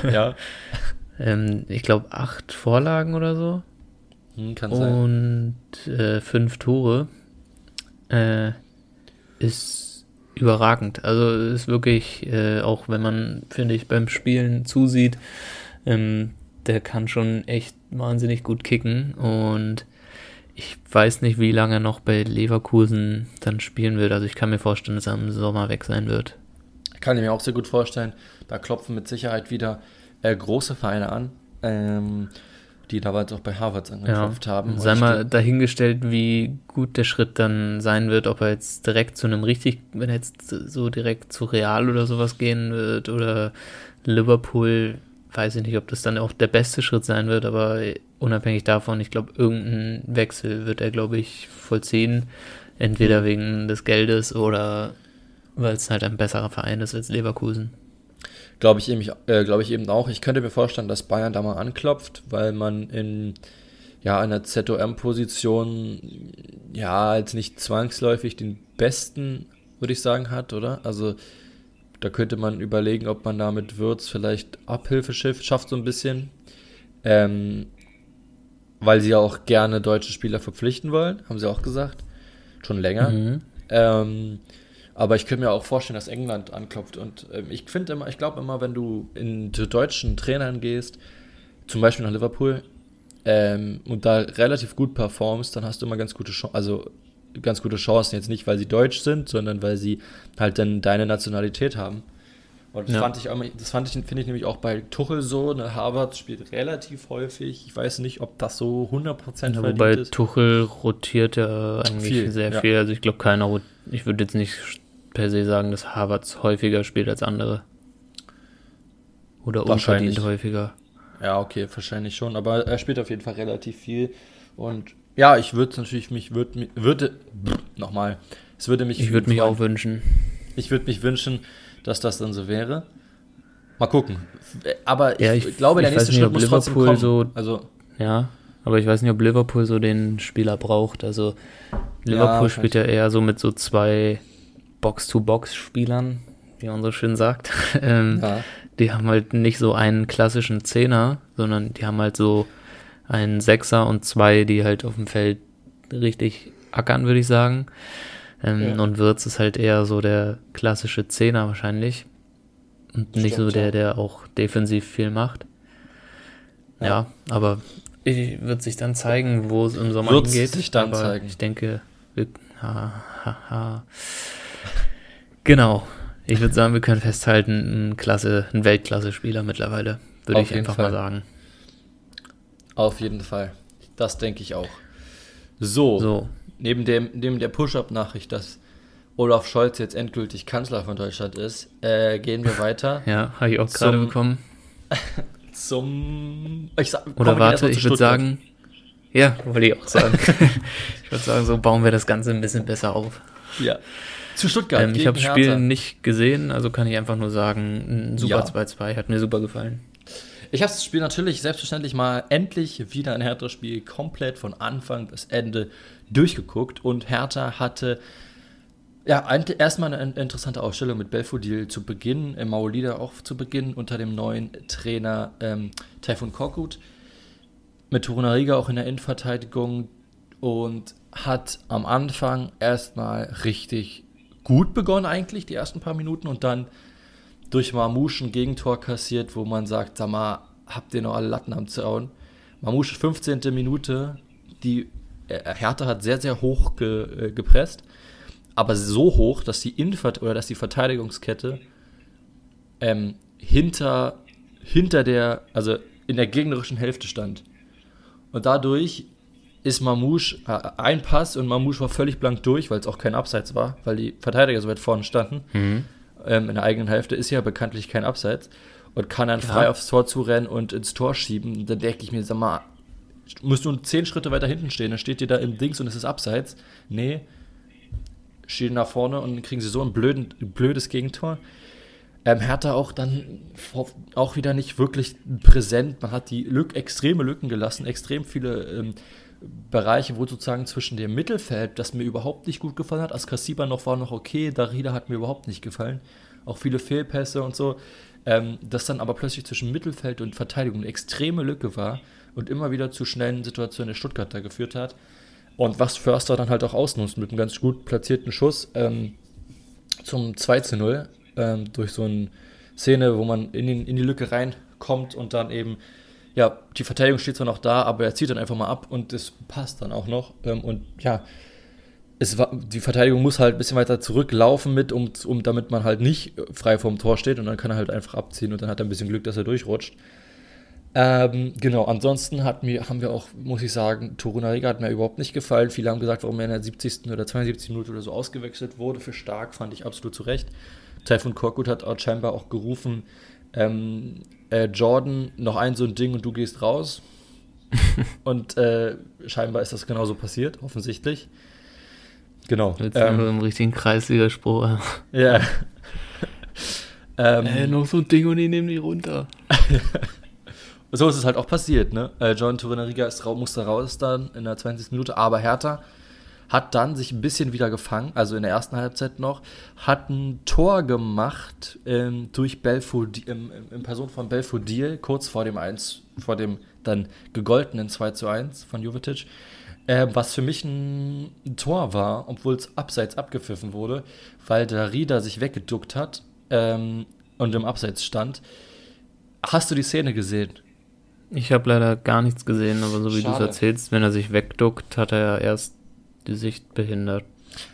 Speaker 1: Ja. ähm, ich glaube, acht Vorlagen oder so.
Speaker 2: Hm, kann
Speaker 1: sein. Und äh, fünf Tore. Äh, ist überragend. Also ist wirklich, äh, auch wenn man, finde ich, beim Spielen zusieht, ähm, der kann schon echt wahnsinnig gut kicken und ich weiß nicht, wie lange er noch bei Leverkusen dann spielen wird. Also ich kann mir vorstellen, dass er im Sommer weg sein wird.
Speaker 2: Kann ich mir auch sehr gut vorstellen. Da klopfen mit Sicherheit wieder äh, große Vereine an. Ähm, die damals auch bei Harvards angeklopft ja. haben.
Speaker 1: Sei mal dahingestellt, wie gut der Schritt dann sein wird, ob er jetzt direkt zu einem richtig, wenn er jetzt so direkt zu Real oder sowas gehen wird oder Liverpool, weiß ich nicht, ob das dann auch der beste Schritt sein wird, aber unabhängig davon, ich glaube, irgendeinen Wechsel wird er, glaube ich, vollziehen. Entweder mhm. wegen des Geldes oder weil es halt ein besserer Verein ist als Leverkusen.
Speaker 2: Glaube ich, eben, äh, glaub ich eben auch. Ich könnte mir vorstellen, dass Bayern da mal anklopft, weil man in ja, einer ZOM-Position ja jetzt nicht zwangsläufig den besten, würde ich sagen, hat, oder? Also da könnte man überlegen, ob man da mit Würz vielleicht Abhilfe schafft, so ein bisschen. Ähm, weil sie ja auch gerne deutsche Spieler verpflichten wollen, haben sie auch gesagt. Schon länger. Mhm. Ähm, Aber ich könnte mir auch vorstellen, dass England anklopft. Und ähm, ich finde immer, ich glaube immer, wenn du in die deutschen Trainern gehst, zum Beispiel nach Liverpool, ähm, und da relativ gut performst, dann hast du immer ganz gute Chancen, also ganz gute Chancen. Jetzt nicht, weil sie deutsch sind, sondern weil sie halt dann deine Nationalität haben. Und das ja. fand ich, das fand ich, finde ich nämlich auch bei Tuchel so. Ne, Harvard spielt relativ häufig. Ich weiß nicht, ob das so 100% ja,
Speaker 1: Wobei ist. Tuchel rotiert ja eigentlich viel, sehr ja. viel. Also ich glaube keiner, ich würde jetzt nicht per se sagen, dass Harvards häufiger spielt als andere. Oder unverdient häufiger.
Speaker 2: Ja, okay, wahrscheinlich schon. Aber er spielt auf jeden Fall relativ viel. Und ja, ich würde natürlich mich, würde, würde, nochmal, es würde mich.
Speaker 1: Ich würde mich auch wünschen.
Speaker 2: Ich würde mich wünschen, dass das dann so wäre. Mal gucken. Aber ja, ich, ich, glaube, der ich nächste nicht, Schritt muss Liverpool trotzdem kommen.
Speaker 1: So, also, ja, aber ich weiß nicht, ob Liverpool so den Spieler braucht. Also Liverpool ja, spielt ja eher so mit so zwei Box-to-Box-Spielern, wie man so schön sagt. ähm, ja. Die haben halt nicht so einen klassischen Zehner, sondern die haben halt so einen Sechser und zwei, die halt auf dem Feld richtig ackern, würde ich sagen. Ähm, ja. Und Wirtz ist halt eher so der klassische Zehner wahrscheinlich. Und Stimmt, nicht so der, der auch defensiv viel macht. Ja, ja aber wird sich dann zeigen, wo es im Sommer Wird's hingeht. sich dann aber zeigen. Ich denke, wir, ha, ha, ha. Genau. Ich würde sagen, wir können festhalten, ein Klasse, ein Weltklasse-Spieler mittlerweile, würde ich einfach Fall. mal sagen.
Speaker 2: Auf jeden Fall. Das denke ich auch. So, so. Neben, dem, neben der Push-Up-Nachricht, dass Olaf Scholz jetzt endgültig Kanzler von Deutschland ist, äh, gehen wir weiter.
Speaker 1: ja, habe ich auch gerade bekommen.
Speaker 2: zum.
Speaker 1: Ich sag, Oder warte, ich würde sagen. Ja, wollte ich auch sagen. ich würde sagen, so bauen wir das Ganze ein bisschen besser auf.
Speaker 2: Ja. Zu Stuttgart.
Speaker 1: Ähm, ich habe das Spiel nicht gesehen, also kann ich einfach nur sagen, ein super 2-2, ja. hat mir super gefallen.
Speaker 2: Ich habe das Spiel natürlich selbstverständlich mal endlich wieder ein Hertha-Spiel komplett von Anfang bis Ende durchgeguckt. Und Hertha hatte ja, erstmal eine interessante Ausstellung mit Belfodil zu Beginn, im Maulida auch zu Beginn unter dem neuen Trainer ähm, Taifun Korkut. Mit Torunariga auch in der Innenverteidigung und hat am Anfang erstmal richtig gut begonnen eigentlich, die ersten paar Minuten. Und dann durch Mamouche ein Gegentor kassiert, wo man sagt, sag mal, habt ihr noch alle Latten am Zaun? Mamouche 15. Minute, die äh, Hertha hat sehr, sehr hoch ge, äh, gepresst, aber so hoch, dass die Infert oder dass die Verteidigungskette ähm, hinter, hinter der, also in der gegnerischen Hälfte stand. Und dadurch ist Mamouche äh, ein Pass und Mamouche war völlig blank durch, weil es auch kein Abseits war, weil die Verteidiger so weit vorne standen. Mhm. Ähm, in der eigenen Hälfte ist ja bekanntlich kein Abseits und kann dann ja. frei aufs Tor zurennen und ins Tor schieben. Da denke ich mir, sag mal, musst du zehn Schritte weiter hinten stehen, dann steht ihr da im Dings und es ist Abseits. Nee, stehen nach vorne und dann kriegen sie so ein blöden, blödes Gegentor. Ähm, Hertha auch dann auch wieder nicht wirklich präsent. Man hat die Lück, extreme Lücken gelassen, extrem viele ähm, Bereiche, wo sozusagen zwischen dem Mittelfeld, das mir überhaupt nicht gut gefallen hat, Askasiba noch war noch okay, Darida hat mir überhaupt nicht gefallen. Auch viele Fehlpässe und so. Ähm, das dann aber plötzlich zwischen Mittelfeld und Verteidigung eine extreme Lücke war und immer wieder zu schnellen Situationen der Stuttgarter geführt hat. Und was Förster dann halt auch ausnutzt mit einem ganz gut platzierten Schuss ähm, zum 2 zu 0 ähm, durch so eine Szene, wo man in, den, in die Lücke reinkommt und dann eben ja, die Verteidigung steht zwar noch da, aber er zieht dann einfach mal ab und das passt dann auch noch. Ähm, und ja, es war, die Verteidigung muss halt ein bisschen weiter zurücklaufen mit, um, um, damit man halt nicht frei vorm Tor steht und dann kann er halt einfach abziehen und dann hat er ein bisschen Glück, dass er durchrutscht. Ähm, genau, ansonsten hat mir, haben wir auch, muss ich sagen, Torunariga hat mir überhaupt nicht gefallen. Viele haben gesagt, warum er in der 70. oder 72. Minute oder so ausgewechselt wurde. Für stark fand ich absolut zu Recht. Taifun Korkut hat scheinbar auch gerufen, ähm, äh, Jordan, noch ein so ein Ding und du gehst raus. und äh, scheinbar ist das genauso passiert, offensichtlich. Genau.
Speaker 1: Jetzt ähm, im richtigen Kreisliga-Spruch.
Speaker 2: Ja.
Speaker 1: ähm, äh, noch so ein Ding und ich nehme die runter.
Speaker 2: so ist es halt auch passiert, ne? Äh, John Torunariga ist, musste raus dann in der 20. Minute, aber Hertha hat dann sich ein bisschen wieder gefangen, also in der ersten Halbzeit noch, hat ein Tor gemacht ähm, durch Belfodil, im, in Person von Belfodil, kurz vor dem 1, vor dem dann gegoltenen 2 zu 1 von Jovetic. äh, was für mich ein, ein Tor war, obwohl es abseits abgepfiffen wurde, weil der Rieder sich weggeduckt hat ähm, und im Abseits stand. Hast du die Szene gesehen?
Speaker 1: Ich habe leider gar nichts gesehen, aber so wie du es erzählst, wenn er sich wegduckt, hat er ja erst die Sicht behindert.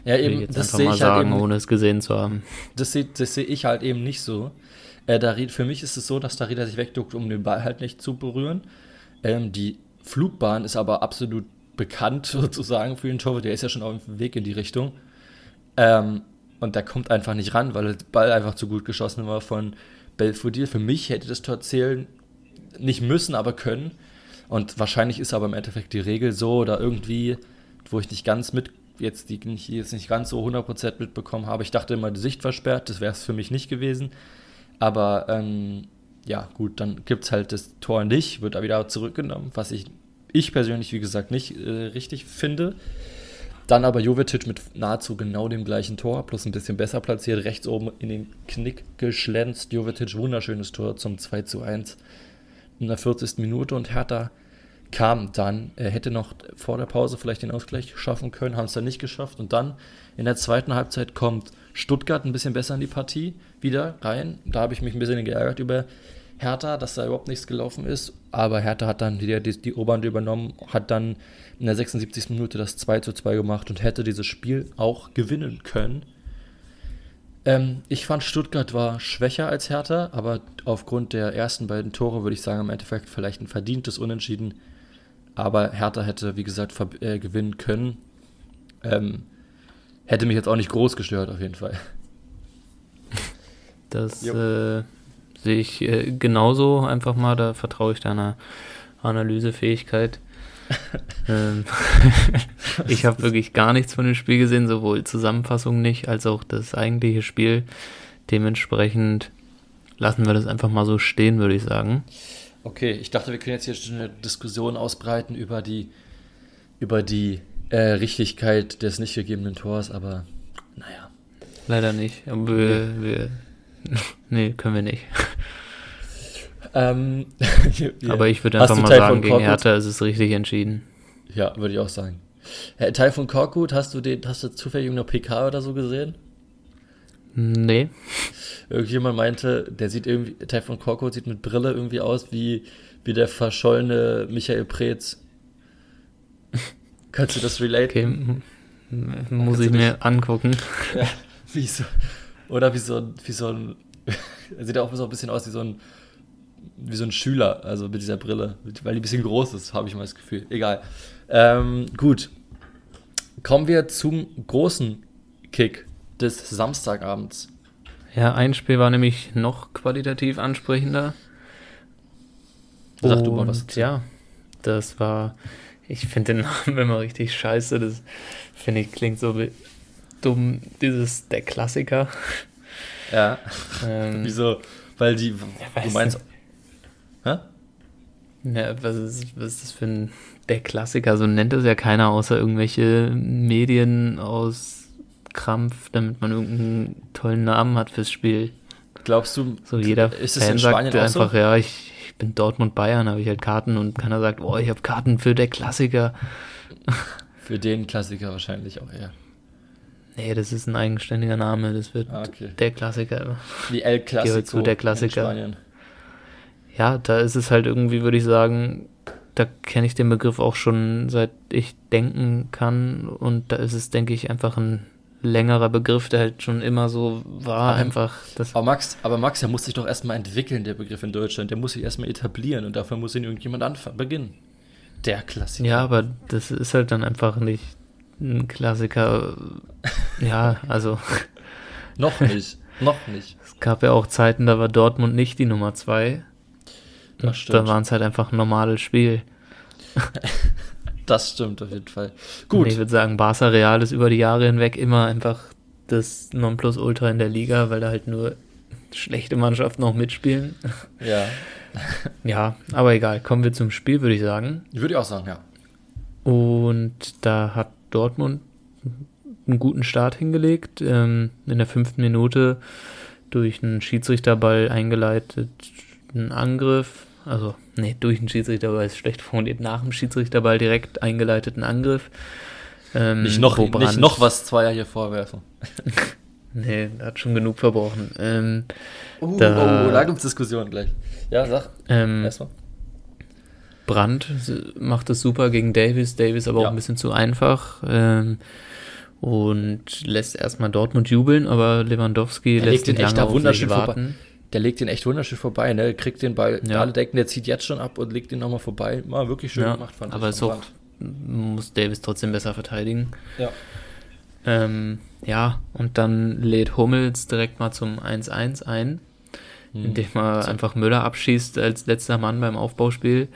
Speaker 2: Ja, eben,
Speaker 1: jetzt das mal halt sagen, halt eben, ohne es gesehen zu haben.
Speaker 2: Das sehe das seh ich halt eben nicht so. Äh, Darid, für mich ist es so, dass Darida sich wegduckt, um den Ball halt nicht zu berühren. Ähm, die Flugbahn ist aber absolut bekannt sozusagen für den Torwart. Der ist ja schon auf dem Weg in die Richtung. Ähm, und der kommt einfach nicht ran, weil der Ball einfach zu gut geschossen war von Belfodil. Für mich hätte das Tor zählen nicht müssen, aber können. Und wahrscheinlich ist aber im Endeffekt die Regel so oder irgendwie, wo ich nicht ganz mit, jetzt die ich jetzt nicht ganz so 100% mitbekommen habe. Ich dachte immer, die Sicht versperrt, das wäre es für mich nicht gewesen. Aber ähm, ja, gut, dann gibt es halt das Tor nicht, wird da wieder zurückgenommen, was ich, ich persönlich, wie gesagt, nicht äh, richtig finde. Dann aber Jovetic mit nahezu genau dem gleichen Tor, plus ein bisschen besser platziert, rechts oben in den Knick geschlänzt. Jovetic, wunderschönes Tor zum 2 zu 1 in der 40. Minute und Hertha kam dann, er hätte noch vor der Pause vielleicht den Ausgleich schaffen können, haben es dann nicht geschafft und dann in der zweiten Halbzeit kommt Stuttgart ein bisschen besser in die Partie wieder rein. Da habe ich mich ein bisschen geärgert über Hertha, dass da überhaupt nichts gelaufen ist. Aber Hertha hat dann wieder die, die Oberhand übernommen, hat dann in der 76. Minute das 2 zu 2 gemacht und hätte dieses Spiel auch gewinnen können. Ähm, ich fand Stuttgart war schwächer als Hertha, aber aufgrund der ersten beiden Tore würde ich sagen, im Endeffekt vielleicht ein verdientes Unentschieden. Aber Hertha hätte, wie gesagt, äh, gewinnen können. Ähm, hätte mich jetzt auch nicht groß gestört, auf jeden Fall.
Speaker 1: Das äh, sehe ich äh, genauso einfach mal, da vertraue ich deiner Analysefähigkeit. ähm, ich habe wirklich gar nichts von dem Spiel gesehen, sowohl Zusammenfassung nicht, als auch das eigentliche Spiel. Dementsprechend lassen wir das einfach mal so stehen, würde ich sagen.
Speaker 2: Okay, ich dachte, wir können jetzt hier schon eine Diskussion ausbreiten über die, über die äh, Richtigkeit des nicht gegebenen Tors, aber naja.
Speaker 1: Leider nicht. Aber wir, nee. wir nee, können wir nicht.
Speaker 2: Ähm,
Speaker 1: Aber ich würde einfach mal sagen, gegen Hertha ist es richtig entschieden.
Speaker 2: Ja, würde ich auch sagen. Herr Teil von Korkut, hast du den, hast du zufällig irgendeine PK oder so gesehen?
Speaker 1: Nee.
Speaker 2: Irgendjemand meinte, der sieht irgendwie, Teil von Korkut sieht mit Brille irgendwie aus wie, wie der verschollene Michael Preetz. Kannst du das relaten?
Speaker 1: Okay, muss ich mir angucken.
Speaker 2: Ja, wie so, oder wie so, wie so ein, er sieht auch so ein bisschen aus wie so ein wie so ein Schüler, also mit dieser Brille, weil die ein bisschen groß ist, habe ich mal das Gefühl. Egal. Ähm, gut. Kommen wir zum großen Kick des Samstagabends.
Speaker 1: Ja, ein Spiel war nämlich noch qualitativ ansprechender.
Speaker 2: Sag Und, du mal was.
Speaker 1: Ja, das war, ich finde den Namen immer richtig scheiße. Das finde ich klingt so dumm. Dieses, der Klassiker.
Speaker 2: Ja. Ähm, Wieso? Weil die, du meinst, Hä?
Speaker 1: Ja, was ist, was ist das für ein der Klassiker? So nennt es ja keiner, außer irgendwelche Medien aus Krampf, damit man irgendeinen tollen Namen hat fürs Spiel.
Speaker 2: Glaubst du,
Speaker 1: so jeder ist Fan sagt einfach, so? ja, ich, ich bin Dortmund Bayern, habe ich halt Karten und keiner sagt, oh, ich habe Karten für der Klassiker.
Speaker 2: Für den Klassiker wahrscheinlich auch eher.
Speaker 1: Nee, das ist ein eigenständiger Name, das wird ah, okay. der Klassiker.
Speaker 2: Wie El Clasico
Speaker 1: zu der Klassiker. in Spanien ja, da ist es halt irgendwie, würde ich sagen, da kenne ich den Begriff auch schon seit ich denken kann und da ist es, denke ich, einfach ein längerer Begriff, der halt schon immer so war, aber, einfach.
Speaker 2: Das aber Max, aber Max, der muss sich doch erstmal entwickeln, der Begriff in Deutschland. Der muss sich erstmal etablieren und dafür muss ihn irgendjemand anfangen, beginnen. Der Klassiker.
Speaker 1: Ja, aber das ist halt dann einfach nicht ein Klassiker. ja, also.
Speaker 2: noch nicht. Noch nicht.
Speaker 1: Es gab ja auch Zeiten, da war Dortmund nicht die Nummer zwei. Das stimmt. Da waren es halt einfach ein normales Spiel.
Speaker 2: das stimmt auf jeden Fall.
Speaker 1: Gut. Und ich würde sagen, Barca Real ist über die Jahre hinweg immer einfach das Nonplusultra in der Liga, weil da halt nur schlechte Mannschaften auch mitspielen.
Speaker 2: Ja.
Speaker 1: ja, aber egal. Kommen wir zum Spiel, würde ich sagen.
Speaker 2: Würde ich auch sagen, ja.
Speaker 1: Und da hat Dortmund einen guten Start hingelegt. Ähm, in der fünften Minute durch einen Schiedsrichterball eingeleitet, einen Angriff, also, nee, durch den Schiedsrichterball ist schlecht formuliert, nach dem Schiedsrichterball direkt eingeleiteten Angriff.
Speaker 2: Ähm, nicht, noch, nicht noch was Zweier hier vorwerfen.
Speaker 1: nee, hat schon genug verbrochen. Ähm,
Speaker 2: uh, da, oh, da gibt es Diskussionen gleich. Ja, sag.
Speaker 1: Ähm, Erstmal. Brandt macht es super gegen Davis, Davis aber ja. auch ein bisschen zu einfach. Ähm, und lässt erstmal Dortmund jubeln, aber Lewandowski
Speaker 2: der
Speaker 1: lässt
Speaker 2: den echt da wunderschön warten. Der legt den echt wunderschön vorbei, ne? Kriegt den Ball, ja. alle denken, der zieht jetzt schon ab und legt den nochmal vorbei. Mal wirklich schön
Speaker 1: ja,
Speaker 2: gemacht,
Speaker 1: fand aber ich. Aber muss Davis trotzdem besser verteidigen.
Speaker 2: Ja.
Speaker 1: Ähm, ja, und dann lädt Hummels direkt mal zum 1-1 ein, hm. indem er einfach Müller abschießt als letzter Mann beim Aufbauspiel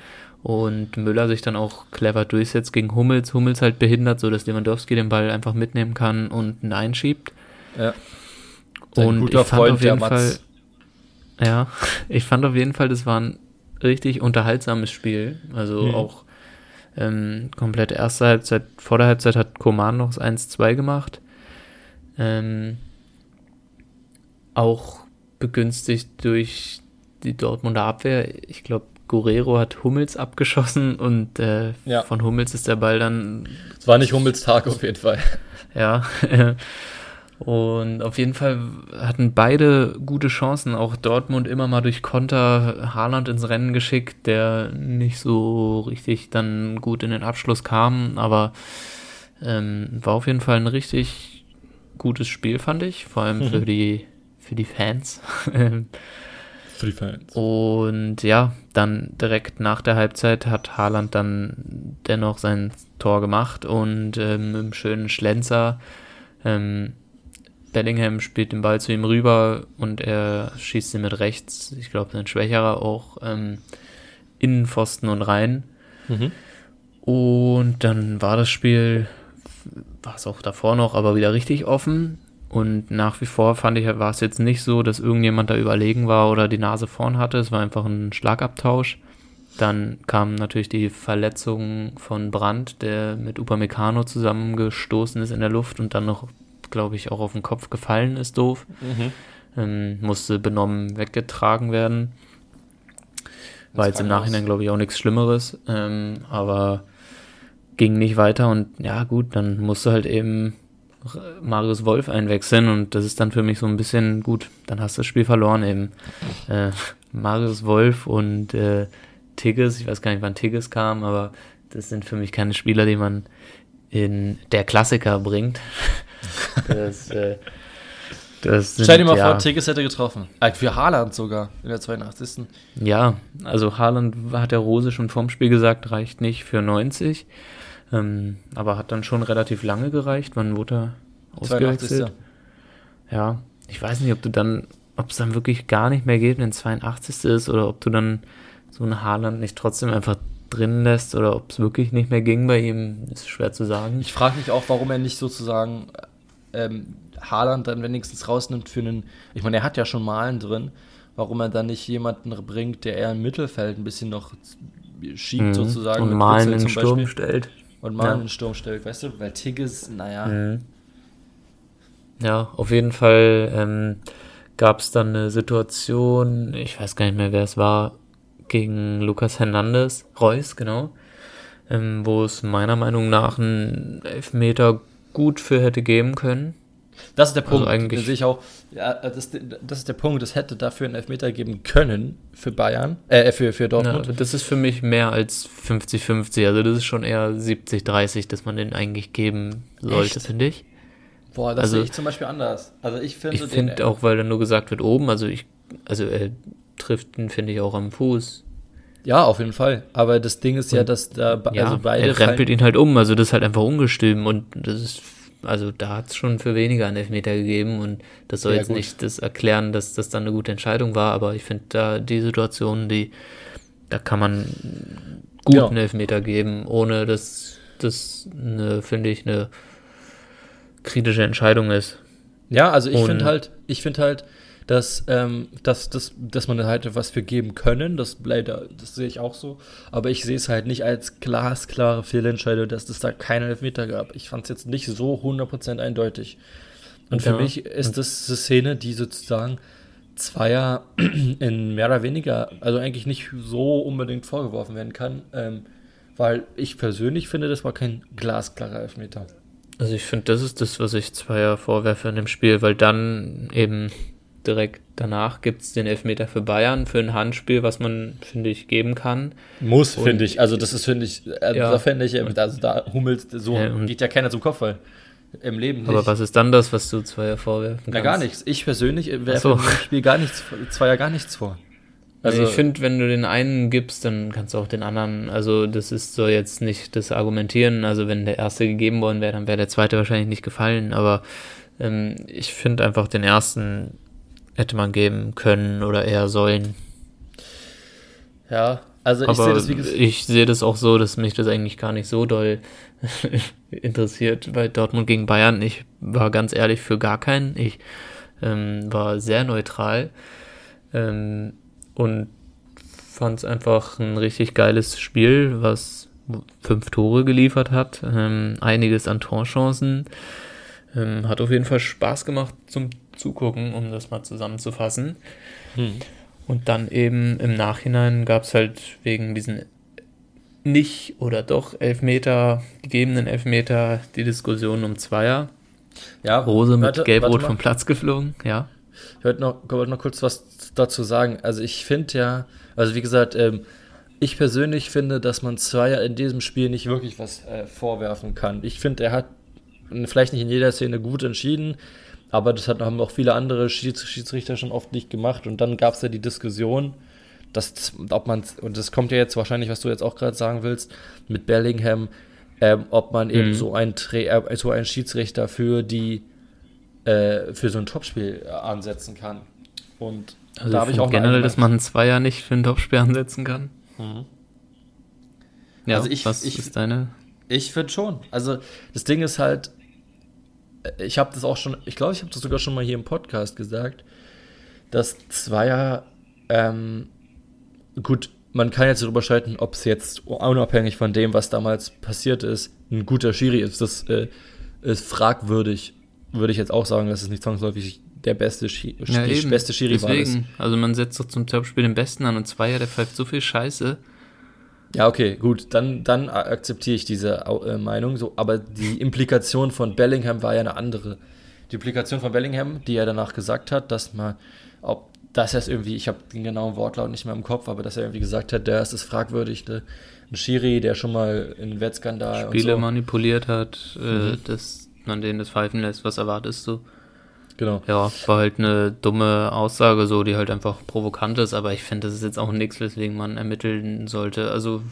Speaker 1: und Müller sich dann auch clever durchsetzt gegen Hummels. Hummels halt behindert, sodass Lewandowski den Ball einfach mitnehmen kann und ihn einschiebt.
Speaker 2: Ja.
Speaker 1: und ich fand Freund, auf jeden Fall, ja, ich fand auf jeden Fall, das war ein richtig unterhaltsames Spiel. Also mhm. auch ähm, komplett erste Halbzeit, vor der Halbzeit hat Koman noch das 1-2 gemacht. Ähm, auch begünstigt durch die Dortmunder Abwehr. Ich glaube, Guerrero hat Hummels abgeschossen und äh, ja. von Hummels ist der Ball dann.
Speaker 2: Es war nicht Hummels Tag auf jeden Fall.
Speaker 1: Ja. Und auf jeden Fall hatten beide gute Chancen. Auch Dortmund immer mal durch Konter Haaland ins Rennen geschickt, der nicht so richtig dann gut in den Abschluss kam. Aber ähm, war auf jeden Fall ein richtig gutes Spiel, fand ich. Vor allem mhm. für die für die Fans.
Speaker 2: Für die Fans.
Speaker 1: Und ja, dann direkt nach der Halbzeit hat Haaland dann dennoch sein Tor gemacht und ähm, im schönen Schlenzer ähm, Bellingham spielt den Ball zu ihm rüber und er schießt ihn mit rechts, ich glaube, ein schwächerer auch ähm, Innenpfosten und rein. Mhm. Und dann war das Spiel, war es auch davor noch, aber wieder richtig offen. Und nach wie vor fand ich, war es jetzt nicht so, dass irgendjemand da überlegen war oder die Nase vorn hatte. Es war einfach ein Schlagabtausch. Dann kam natürlich die Verletzung von Brandt, der mit Upamecano zusammengestoßen ist in der Luft und dann noch, glaube ich, auch auf den Kopf gefallen ist, doof. Mhm. Ähm, musste benommen weggetragen werden. War jetzt im Nachhinein, glaube ich, auch nichts Schlimmeres. Ähm, aber ging nicht weiter und ja, gut, dann musste halt eben Marius Wolf einwechseln und das ist dann für mich so ein bisschen gut, dann hast du das Spiel verloren eben. Äh, Marius Wolf und äh, Tigges, ich weiß gar nicht, wann Tigges kam, aber das sind für mich keine Spieler, die man in der Klassiker bringt.
Speaker 2: das, äh, das sind, Stell dir mal ja, vor, Tigges hätte getroffen. Äh, für Haaland sogar in der 82.
Speaker 1: Ja, also Haaland hat der Rose schon vorm Spiel gesagt, reicht nicht für 90. Ähm, aber hat dann schon relativ lange gereicht. Wann wurde er ausgewechselt? Ja, ich weiß nicht, ob du dann, ob es dann wirklich gar nicht mehr geht, wenn 82. ist oder ob du dann so ein Haarland nicht trotzdem einfach drin lässt oder ob es wirklich nicht mehr ging bei ihm, ist schwer zu sagen.
Speaker 2: Ich frage mich auch, warum er nicht sozusagen ähm, Haaland dann wenigstens rausnimmt für einen, ich meine, er hat ja schon Malen drin, warum er dann nicht jemanden bringt, der eher im Mittelfeld ein bisschen noch schiebt mhm. sozusagen.
Speaker 1: Und Malen in den Sturm stellt
Speaker 2: und mal ja. in den Sturm stellt, weißt du? Weil Tigges, naja. Mhm.
Speaker 1: Ja, auf jeden Fall ähm, gab es dann eine Situation, ich weiß gar nicht mehr, wer es war, gegen Lukas Hernandez, Reus, genau, ähm, wo es meiner Meinung nach einen Elfmeter gut für hätte geben können.
Speaker 2: Das ist der Punkt. Also eigentlich sehe ich auch. Ja, das, das, ist der Punkt. Es hätte dafür einen Elfmeter geben können für Bayern, äh, für, für Dortmund.
Speaker 1: Ja, das ist für mich mehr als 50-50. Also, das ist schon eher 70-30, dass man den eigentlich geben sollte, finde ich.
Speaker 2: Boah, das also, sehe ich zum Beispiel anders. Also, ich finde.
Speaker 1: Ich finde auch, weil dann nur gesagt wird, oben, also ich, also er trifft ihn, finde ich, auch am Fuß.
Speaker 2: Ja, auf jeden Fall. Aber das Ding ist und, ja, dass da
Speaker 1: ja, also beide. Er rempelt ihn halt um, also das ist halt einfach ungestüm und das ist also da hat es schon für weniger einen Elfmeter gegeben und das soll ja, jetzt gut. nicht das erklären, dass das dann eine gute Entscheidung war, aber ich finde da die Situation, die, da kann man guten ja. Elfmeter geben, ohne dass das, finde ich, eine kritische Entscheidung ist.
Speaker 2: Ja, also ich finde halt, ich finde halt, dass, ähm, dass, dass, dass man halt was für geben können. Das leider, das sehe ich auch so. Aber ich sehe es halt nicht als glasklare Fehlentscheidung, dass es da keinen Elfmeter gab. Ich fand es jetzt nicht so 100% eindeutig. Und für ja. mich ist das eine Szene, die sozusagen Zweier in mehr oder weniger, also eigentlich nicht so unbedingt vorgeworfen werden kann, ähm, weil ich persönlich finde, das war kein glasklarer Elfmeter.
Speaker 1: Also ich finde, das ist das, was ich Zweier vorwerfe in dem Spiel, weil dann eben direkt danach gibt es den Elfmeter für Bayern, für ein Handspiel, was man, finde ich, geben kann.
Speaker 2: Muss, finde ich. Also das ist, finde ich, äh, ja. da finde ich, also da hummelt so, ja, geht ja keiner zum Kopf, weil im Leben
Speaker 1: nicht. Aber was ist dann das, was du Zweier vorwerfen kannst?
Speaker 2: Na, gar nichts. Ich persönlich werfe so. im Spiel gar nichts, Zweier gar nichts vor.
Speaker 1: Also, also ich finde, wenn du den einen gibst, dann kannst du auch den anderen, also das ist so jetzt nicht das Argumentieren, also wenn der erste gegeben worden wäre, dann wäre der zweite wahrscheinlich nicht gefallen, aber ähm, ich finde einfach den ersten hätte man geben können oder eher sollen.
Speaker 2: Ja, also ich
Speaker 1: sehe das wie gesagt. Ich sehe das auch so, dass mich das eigentlich gar nicht so doll interessiert bei Dortmund gegen Bayern. Ich war ganz ehrlich für gar keinen. Ich ähm, war sehr neutral ähm, und fand es einfach ein richtig geiles Spiel, was fünf Tore geliefert hat, ähm, einiges an Torchancen. Ähm, hat auf jeden Fall Spaß gemacht zum Zugucken, um das mal zusammenzufassen. Hm. Und dann eben im Nachhinein gab es halt wegen diesen nicht oder doch Elfmeter, gegebenen Elfmeter, die Diskussion um Zweier. Ja, Rose mit Gelb-Rot vom Platz geflogen, ja.
Speaker 2: Ich wollte noch, wollte noch kurz was dazu sagen. Also ich finde ja, also wie gesagt, ähm, ich persönlich finde, dass man Zweier in diesem Spiel nicht wirklich was äh, vorwerfen kann. Ich finde, er hat vielleicht nicht in jeder Szene gut entschieden, aber das haben auch viele andere Schiedsrichter schon oft nicht gemacht. Und dann gab es ja die Diskussion, dass, ob man, und das kommt ja jetzt wahrscheinlich, was du jetzt auch gerade sagen willst, mit Bellingham, ähm, ob man mhm. eben so ein, äh, so Schiedsrichter für die äh, für so ein Topspiel äh, ansetzen kann. Und
Speaker 1: also da habe ich auch generell, dass man ein Zweier nicht für ein Topspiel ansetzen kann. Mhm.
Speaker 2: Ja, also ich, was ich, ist deine? Ich finde schon. Also das Ding ist halt, ich habe das auch schon, ich glaube, ich habe das sogar schon mal hier im Podcast gesagt, dass Zweier, ähm, gut, man kann jetzt darüber streiten, ob es jetzt unabhängig von dem, was damals passiert ist, ein guter Schiri ist. Das äh, ist fragwürdig, würde ich jetzt auch sagen, dass es nicht zwangsläufig der beste, Schi ja, beste Schiri Deswegen, war.
Speaker 1: Also man setzt doch zum Topspiel den Besten an und Zweier, der pfeift so viel Scheiße.
Speaker 2: Ja, okay, gut, dann, dann akzeptiere ich diese äh, Meinung. So, aber die Implikation von Bellingham war ja eine andere. Die Implikation von Bellingham, die er danach gesagt hat, dass man, ob das er irgendwie, ich habe den genauen Wortlaut nicht mehr im Kopf, aber dass er irgendwie gesagt hat, der ist es fragwürdig, ne? ein Schiri, der schon mal in Wettskandal
Speaker 1: Spiele so. manipuliert hat, äh, mhm. dass man denen das pfeifen lässt. Was erwartest du? Genau. Ja, war halt eine dumme Aussage, so, die halt einfach provokant ist, aber ich finde, das ist jetzt auch nichts, weswegen man ermitteln sollte. Also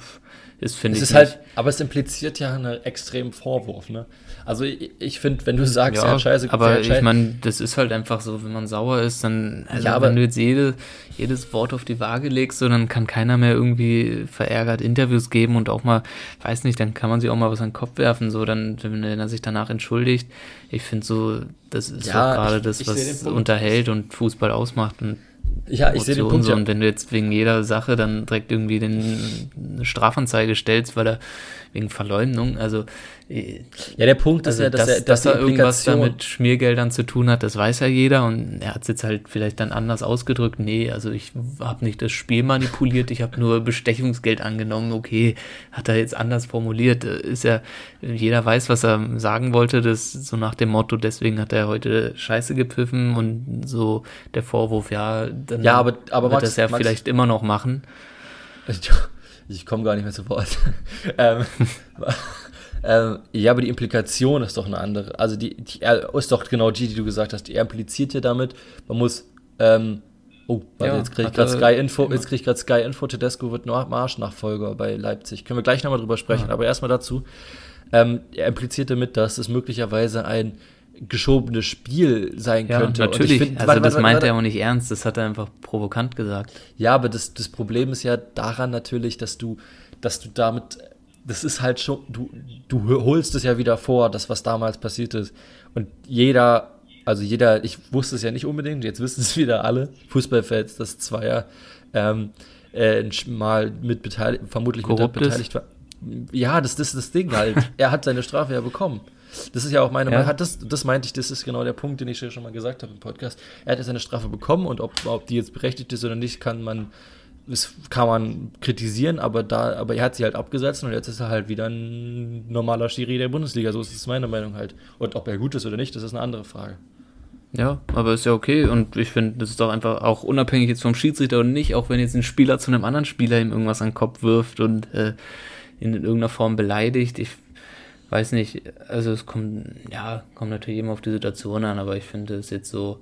Speaker 1: ist, finde
Speaker 2: ich. Es ist halt, aber es impliziert ja einen extremen Vorwurf, ne? Also ich, ich finde, wenn du sagst,
Speaker 1: ja, ja scheiße, aber ich meine, das ist halt einfach so, wenn man sauer ist, dann, also ja, aber wenn du jetzt jede, jedes Wort auf die Waage legst, so, dann kann keiner mehr irgendwie verärgert Interviews geben und auch mal, weiß nicht, dann kann man sich auch mal was an den Kopf werfen, so, dann, wenn er sich danach entschuldigt. Ich finde so, das ist ja, gerade das, was unterhält und Fußball ausmacht und
Speaker 2: ja, ich sehe den Punkt.
Speaker 1: So. Und wenn du jetzt wegen jeder Sache dann direkt irgendwie den, eine Strafanzeige stellst, weil er wegen Verleumdung, also
Speaker 2: ja, der Punkt also ist ja, dass, dass, er,
Speaker 1: dass, dass er irgendwas da mit Schmiergeldern zu tun hat, das weiß ja jeder und er hat es jetzt halt vielleicht dann anders ausgedrückt. Nee, also ich habe nicht das Spiel manipuliert, ich habe nur Bestechungsgeld angenommen. Okay, hat er jetzt anders formuliert. Ist ja, jeder weiß, was er sagen wollte, das so nach dem Motto, deswegen hat er heute Scheiße gepfiffen und so der Vorwurf, ja, dann
Speaker 2: ja, aber, aber
Speaker 1: wird Max, das ja Max, vielleicht immer noch machen.
Speaker 2: Ich, ich komme gar nicht mehr zu Wort. ähm, ähm, ja, aber die Implikation ist doch eine andere. Also die, die ist doch genau die, die du gesagt hast. Die impliziert ja damit, man muss ähm, Oh, warte, ja, jetzt kriege ich gerade Sky Info, jetzt kriege ich gerade Sky Info, Tedesco wird Marschnachfolger bei Leipzig. Können wir gleich nochmal drüber sprechen, ja. aber erstmal dazu. Ähm, er impliziert damit, dass es möglicherweise ein geschobenes Spiel sein ja, könnte.
Speaker 1: Natürlich, find, also warte, das warte, meint warte, er auch nicht ernst, das hat er einfach provokant gesagt.
Speaker 2: Ja, aber das, das Problem ist ja daran natürlich, dass du, dass du damit das ist halt schon, du, du holst es ja wieder vor, das, was damals passiert ist. Und jeder, also jeder, ich wusste es ja nicht unbedingt, jetzt wissen es wieder alle, Fußballfans, dass Zweier ähm, äh, mal mit beteiligt, vermutlich mit beteiligt war. Ja, das, das ist das Ding halt. er hat seine Strafe ja bekommen. Das ist ja auch meine ja. Meinung. Das, das meinte ich, das ist genau der Punkt, den ich schon mal gesagt habe im Podcast. Er hat jetzt eine Strafe bekommen und ob, ob die jetzt berechtigt ist oder nicht, kann man, das kann man kritisieren, aber da, aber er hat sie halt abgesetzt und jetzt ist er halt wieder ein normaler Schiri der Bundesliga. So ist es meine Meinung halt. Und ob er gut ist oder nicht, das ist eine andere Frage.
Speaker 1: Ja, aber ist ja okay und ich finde, das ist doch einfach auch unabhängig jetzt vom Schiedsrichter und nicht, auch wenn jetzt ein Spieler zu einem anderen Spieler ihm irgendwas an den Kopf wirft und äh, ihn in irgendeiner Form beleidigt. Ich weiß nicht, also es kommt, ja, kommt natürlich immer auf die Situation an, aber ich finde es jetzt so,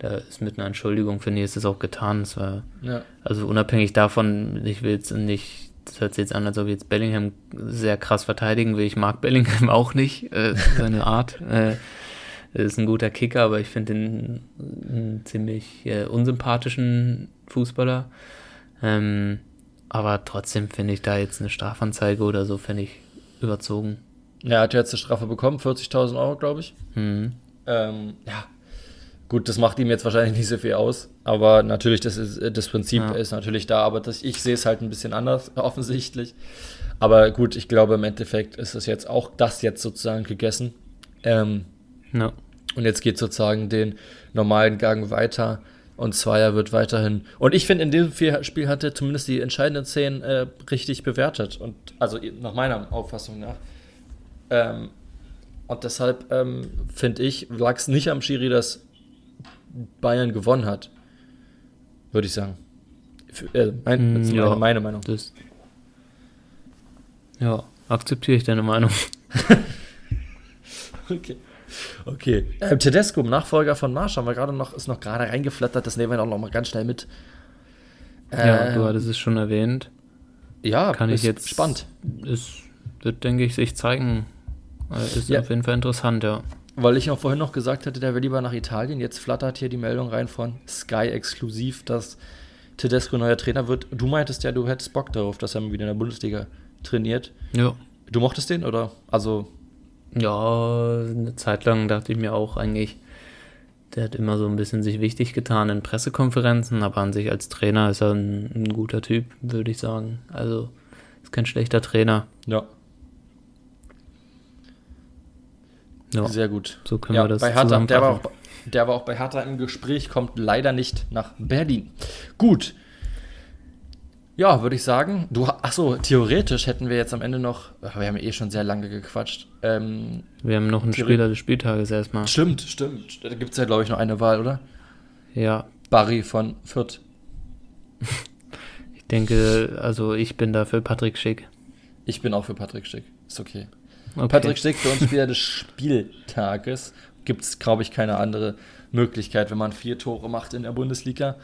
Speaker 1: da ist mit einer Entschuldigung, finde ich, ist es auch getan. Es war, ja. also unabhängig davon, ich will jetzt nicht, das hört sich jetzt an, als ob ich jetzt Bellingham sehr krass verteidigen will. Ich mag Bellingham auch nicht, äh, seine Art. Äh, ist ein guter Kicker, aber ich finde ihn einen ziemlich äh, unsympathischen Fußballer. Ähm, aber trotzdem finde ich da jetzt eine Strafanzeige oder so, finde ich überzogen.
Speaker 2: Ja, er hat jetzt eine Strafe bekommen, 40.000 Euro, glaube ich. Mhm. Ähm, ja, gut, das macht ihm jetzt wahrscheinlich nicht so viel aus, aber natürlich, das, ist, das Prinzip ja. ist natürlich da, aber das, ich sehe es halt ein bisschen anders, offensichtlich. Aber gut, ich glaube, im Endeffekt ist es jetzt auch das jetzt sozusagen gegessen. Ähm, ja. Und jetzt geht sozusagen den normalen Gang weiter. Und Zweier wird weiterhin. Und ich finde, in dem Spiel hat er zumindest die entscheidenden Szenen äh, richtig bewertet. Und also nach meiner Auffassung nach. Ähm, und deshalb ähm, finde ich, lag es nicht am Schiri, dass Bayern gewonnen hat. Würde ich sagen. Für, äh, mein, mm, ja, meine Meinung. Das,
Speaker 1: ja, akzeptiere ich deine Meinung.
Speaker 2: okay. Okay. Äh, Tedesco, Nachfolger von Marsch, haben wir gerade noch, ist noch gerade reingeflattert, das nehmen wir auch noch mal ganz schnell mit.
Speaker 1: Äh, ja, du hattest es schon erwähnt.
Speaker 2: Ja,
Speaker 1: kann ich jetzt.
Speaker 2: Spannend.
Speaker 1: Es wird, denke ich, sich zeigen. Äh, ist ja. auf jeden Fall interessant, ja.
Speaker 2: Weil ich auch vorhin noch gesagt hatte, der will lieber nach Italien. Jetzt flattert hier die Meldung rein von Sky exklusiv, dass Tedesco neuer Trainer wird. Du meintest ja, du hättest Bock darauf, dass er wieder in der Bundesliga trainiert.
Speaker 1: Ja.
Speaker 2: Du mochtest den oder? Also
Speaker 1: ja, eine Zeit lang dachte ich mir auch eigentlich, der hat immer so ein bisschen sich wichtig getan in Pressekonferenzen, aber an sich als Trainer ist er ein, ein guter Typ, würde ich sagen. Also ist kein schlechter Trainer.
Speaker 2: Ja. Ja. Sehr gut.
Speaker 1: So können ja, wir das
Speaker 2: bei Hertha, der war, auch, der war auch bei Hertha im Gespräch, kommt leider nicht nach Berlin. Gut, ja, würde ich sagen. Du, achso, theoretisch hätten wir jetzt am Ende noch, wir haben eh schon sehr lange gequatscht. Ähm,
Speaker 1: wir haben noch einen Spieler des Spieltages erstmal.
Speaker 2: Stimmt, stimmt. Da gibt es ja, glaube ich, noch eine Wahl, oder?
Speaker 1: Ja.
Speaker 2: Barry von Fürth.
Speaker 1: ich denke, also ich bin da für Patrick Schick.
Speaker 2: Ich bin auch für Patrick Schick. Ist okay. Okay. Patrick Schick für uns Spieler des Spieltages. Gibt es, glaube ich, keine andere Möglichkeit, wenn man vier Tore macht in der Bundesliga.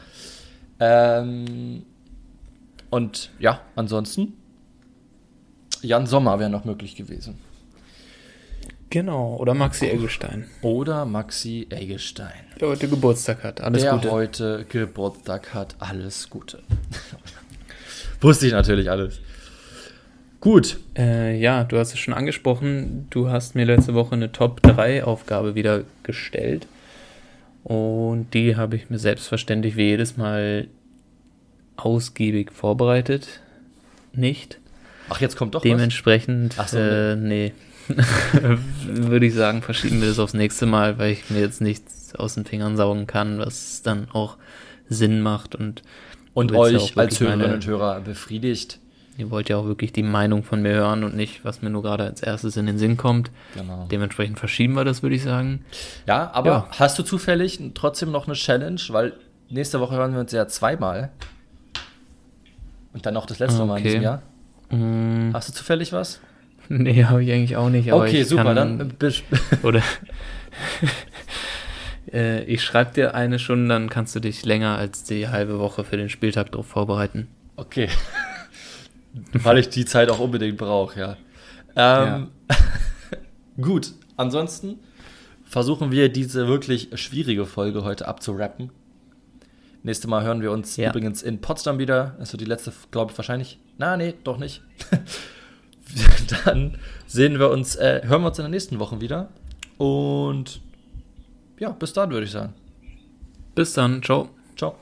Speaker 2: Ähm, und ja, ansonsten, Jan Sommer wäre noch möglich gewesen.
Speaker 1: Genau, oder Maxi Eggestein.
Speaker 2: Oder Maxi Eggestein.
Speaker 1: Der heute Geburtstag hat. Alles
Speaker 2: der
Speaker 1: Gute.
Speaker 2: Der heute Geburtstag hat. Alles Gute. Wusste ich natürlich alles. Gut.
Speaker 1: Äh, ja, du hast es schon angesprochen. Du hast mir letzte Woche eine Top-3-Aufgabe wieder gestellt. Und die habe ich mir selbstverständlich wie jedes Mal ausgiebig vorbereitet. Nicht.
Speaker 2: Ach, jetzt kommt doch
Speaker 1: Dementsprechend, was? So, äh, nee. Würde ich sagen, verschieben wir das aufs nächste Mal, weil ich mir jetzt nichts aus den Fingern saugen kann, was dann auch Sinn macht und
Speaker 2: und euch ja als Hörerinnen und Hörer befriedigt.
Speaker 1: Ihr wollt ja auch wirklich die Meinung von mir hören und nicht, was mir nur gerade als erstes in den Sinn kommt. Genau. Dementsprechend verschieben wir das, würde ich sagen.
Speaker 2: Ja, aber ja. hast du zufällig trotzdem noch eine Challenge? Weil nächste Woche hören wir uns ja zweimal. Und dann noch das letzte okay. Mal in diesem Jahr. Mm. Hast du zufällig was?
Speaker 1: Nee, habe ich eigentlich auch nicht.
Speaker 2: okay, super, dann.
Speaker 1: Oder. äh, ich schreibe dir eine schon, dann kannst du dich länger als die halbe Woche für den Spieltag darauf vorbereiten.
Speaker 2: Okay. Weil ich die Zeit auch unbedingt brauche, ja. Ähm, ja. gut, ansonsten versuchen wir diese wirklich schwierige Folge heute abzurappen. Nächste Mal hören wir uns ja. übrigens in Potsdam wieder. Also die letzte, glaube ich, wahrscheinlich. Na, nee, doch nicht. dann sehen wir uns, äh, hören wir uns in der nächsten Woche wieder. Und ja, bis dann, würde ich sagen.
Speaker 1: Bis dann, ciao.